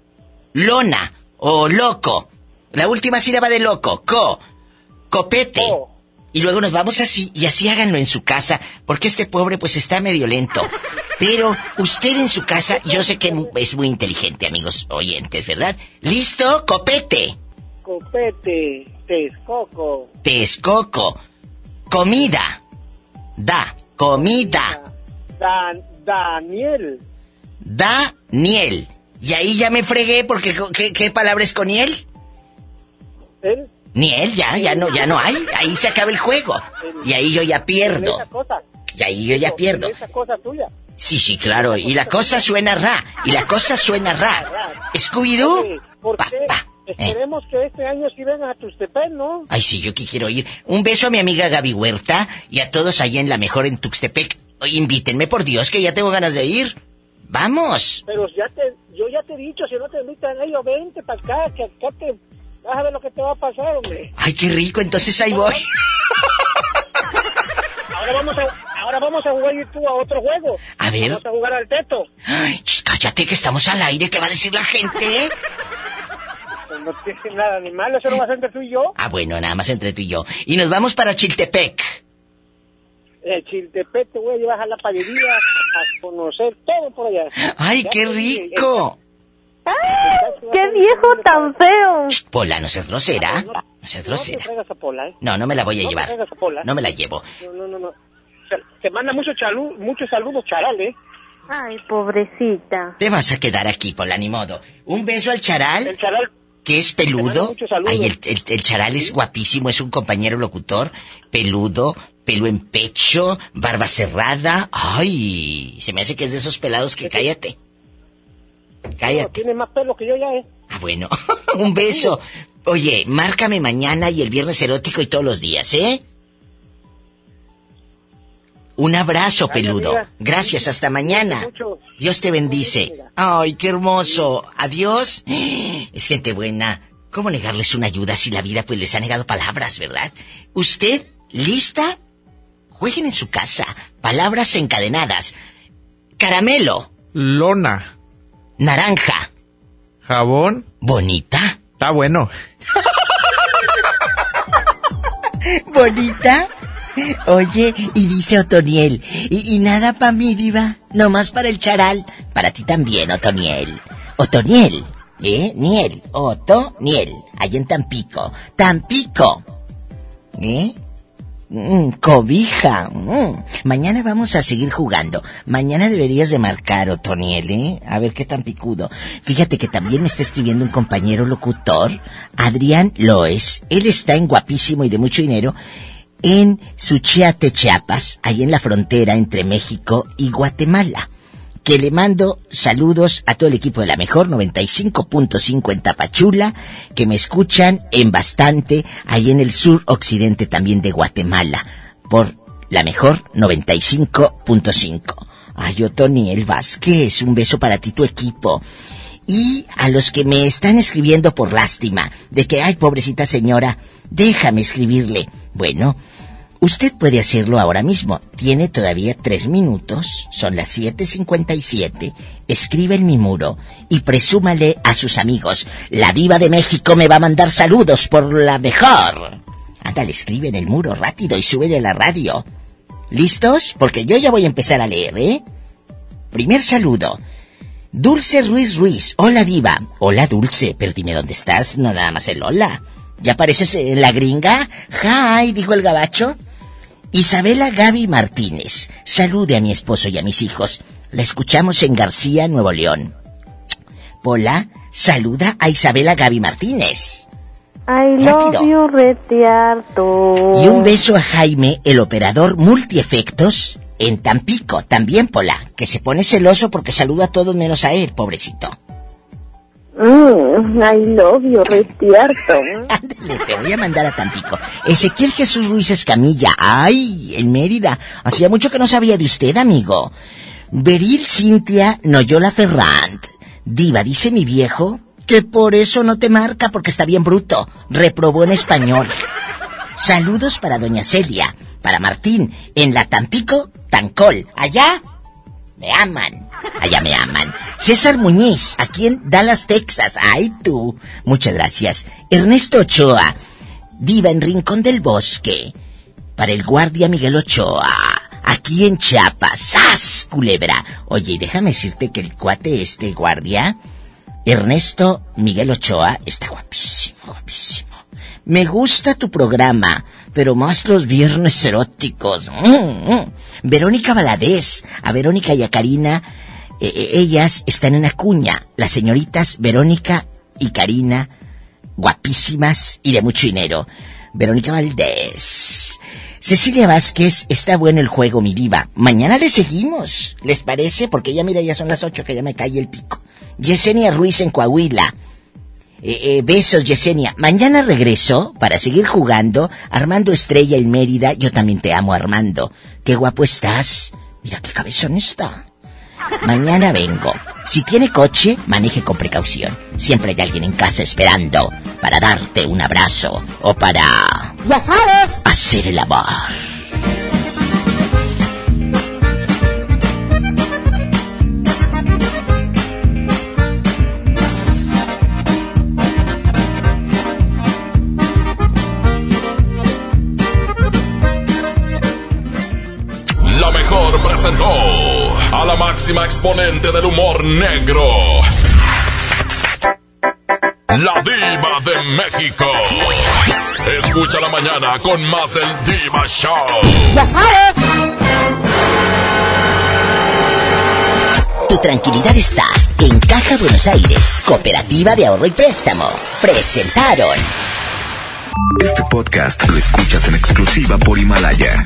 Lona o loco. La última sílaba de loco. Co. Copete. Y luego nos vamos así, y así háganlo en su casa, porque este pobre pues está medio lento. Pero usted en su casa, yo sé que es muy inteligente, amigos oyentes, ¿verdad? ¿Listo? Copete. Copete, Texcoco, Texcoco. Comida. Da. Comida. Dan, Daniel, Daniel. Y ahí ya me fregué porque ¿qué, qué palabra es con niel? él, Niel, ya, ya no, ya no hay. Ahí se acaba el juego. Y ahí yo ya pierdo. esa cosa, Y ahí yo ya pierdo. esa cosa tuya. Sí, sí, claro. Y la cosa suena ra. Y la cosa suena ra. ¿Scooby-Doo? ¿Por qué? Esperemos que este año sí vengan a Tustepec, ¿no? Ay, sí, yo que quiero ir. Un beso a mi amiga Gaby Huerta y a todos allá en la mejor en Tuxtepec. Invítenme, por Dios, que ya tengo ganas de ir. Vamos. Pero ya te, ya te he dicho, si no te invitan ellos, vente para acá, que acá te, vas a ver lo que te va a pasar, hombre. Ay, qué rico, entonces ahí voy. Ahora vamos a, ahora vamos a jugar y tú a otro juego. A ver. Vamos a jugar al teto. Ay, ch, cállate que estamos al aire, ¿qué va a decir la gente? Pues no tiene nada ni malo, eso no va a ser entre tú y yo. Ah, bueno, nada más entre tú y yo. Y nos vamos para Chiltepec. El Chiltepec te voy a llevar a la palería a conocer todo por allá. Ay, Ya qué te ¡Qué viejo tan feo! Pola, no seas grosera. No seas grosera. traigas a Pola, ¿eh? No, no me la voy a llevar. No me la llevo. No, no, no, no. Se, te manda muchos chalu, muchos saludos, charal, ¿eh? Ay, pobrecita. Te vas a quedar aquí, Pola, ni modo. Un beso al charal. El charal. Que es peludo. Ay, el, el- el charal es guapísimo, es un compañero locutor. Peludo, pelo en pecho, barba cerrada. Ay, se me hace que es de esos pelados que cállate. Cállate. Tiene más pelo que yo ya, ¿eh? Ah, bueno. un beso. Oye, márcame mañana y el viernes erótico y todos los días, ¿eh? Un abrazo, peludo. Gracias, hasta mañana. Dios te bendice. Ay, qué hermoso. Adiós. Es gente buena. ¿Cómo negarles una ayuda si la vida pues les ha negado palabras, verdad? ¿Usted lista? Jueguen en su casa. Palabras encadenadas. Caramelo. Lona. Naranja. Jabón. Bonita. Está bueno. ¿Bonita? Oye, y dice Otoniel, y, y nada para mí, diva, nomás para el charal. Para ti también, Otoniel. Otoniel, ¿eh? Niel, Otoniel, allá en Tampico. Tampico, ¿eh? Mm, cobija. mm. Mañana vamos a seguir jugando. Mañana deberías de marcar, Otoniel, ¿eh? A ver qué tan picudo. Fíjate que también me está escribiendo un compañero locutor, Adrián Loes. Él está en guapísimo y de mucho dinero en Suchiate, Chiapas, ahí en la frontera entre México y Guatemala. Que le mando saludos a todo el equipo de la mejor 95.5 en Tapachula, que me escuchan en bastante ahí en el sur occidente también de Guatemala, por la mejor 95.5. Ay, Otoniel Vázquez, un beso para ti, tu equipo. Y a los que me están escribiendo por lástima, de que, ay, pobrecita señora, déjame escribirle. Bueno, usted puede hacerlo ahora mismo. Tiene todavía tres minutos, son las 7.57. Escribe en mi muro y presúmale a sus amigos. La diva de México me va a mandar saludos por la mejor. Ándale, escribe en el muro rápido y súbele a la radio. ¿Listos? Porque yo ya voy a empezar a leer, ¿eh? Primer saludo. Dulce Ruiz Ruiz. Hola, diva. Hola, Dulce. Pero dime dónde estás, no nada más el hola. ¿Ya apareces en la gringa? Hi, dijo el gabacho. Isabela Gaby Martínez. Salude a mi esposo y a mis hijos. La escuchamos en García, Nuevo León. Pola, saluda a Isabela Gaby Martínez. I love you, retiarto. Y un beso a Jaime, el operador multiefectos, en Tampico, también Pola, que se pone celoso porque saluda a todos menos a él, pobrecito. Mm, I love you, te voy a mandar a Tampico. Ezequiel Jesús Ruiz Escamilla, ay, en Mérida. Hacía mucho que no sabía de usted, amigo. Beril Cintia Noyola Ferrand. Diva, dice mi viejo, que por eso no te marca porque está bien bruto. Reprobó en español. Saludos para doña Celia, para Martín, en la Tampico, Tancol. Allá me aman. Allá me aman. César Muñiz, aquí en Dallas, Texas. Ay, tú. Muchas gracias. Ernesto Ochoa, Diva en Rincón del Bosque. Para el guardia Miguel Ochoa. Aquí en Chiapas. ¡Sas, culebra! Oye, déjame decirte que el cuate este guardia, Ernesto Miguel Ochoa, está guapísimo, guapísimo. Me gusta tu programa, pero más los viernes eróticos. Mm, mm. Verónica Valadez, a Verónica y a Karina, eh, eh, ellas están en una cuña. Las señoritas Verónica y Karina, guapísimas y de mucho dinero. Verónica Valdés. Cecilia Vázquez, está bueno el juego, mi diva. Mañana le seguimos. ¿Les parece? Porque ya mira, ya son las ocho que ya me cae el pico. Yesenia Ruiz en Coahuila. Eh, eh, besos, Yesenia. Mañana regreso para seguir jugando. Armando Estrella en Mérida. Yo también te amo, Armando. Qué guapo estás. Mira qué cabezón está. Mañana vengo. Si tiene coche, maneje con precaución. Siempre hay alguien en casa esperando para darte un abrazo o para Ya sabes. hacer el amor. La mejor presentó a la máxima exponente del humor negro. La diva de México. Escucha la mañana con más del Diva Show. Ya sabes. Tu tranquilidad está en Caja Buenos Aires, Cooperativa de Ahorro y Préstamo. Presentaron. Este podcast lo escuchas en exclusiva por Himalaya.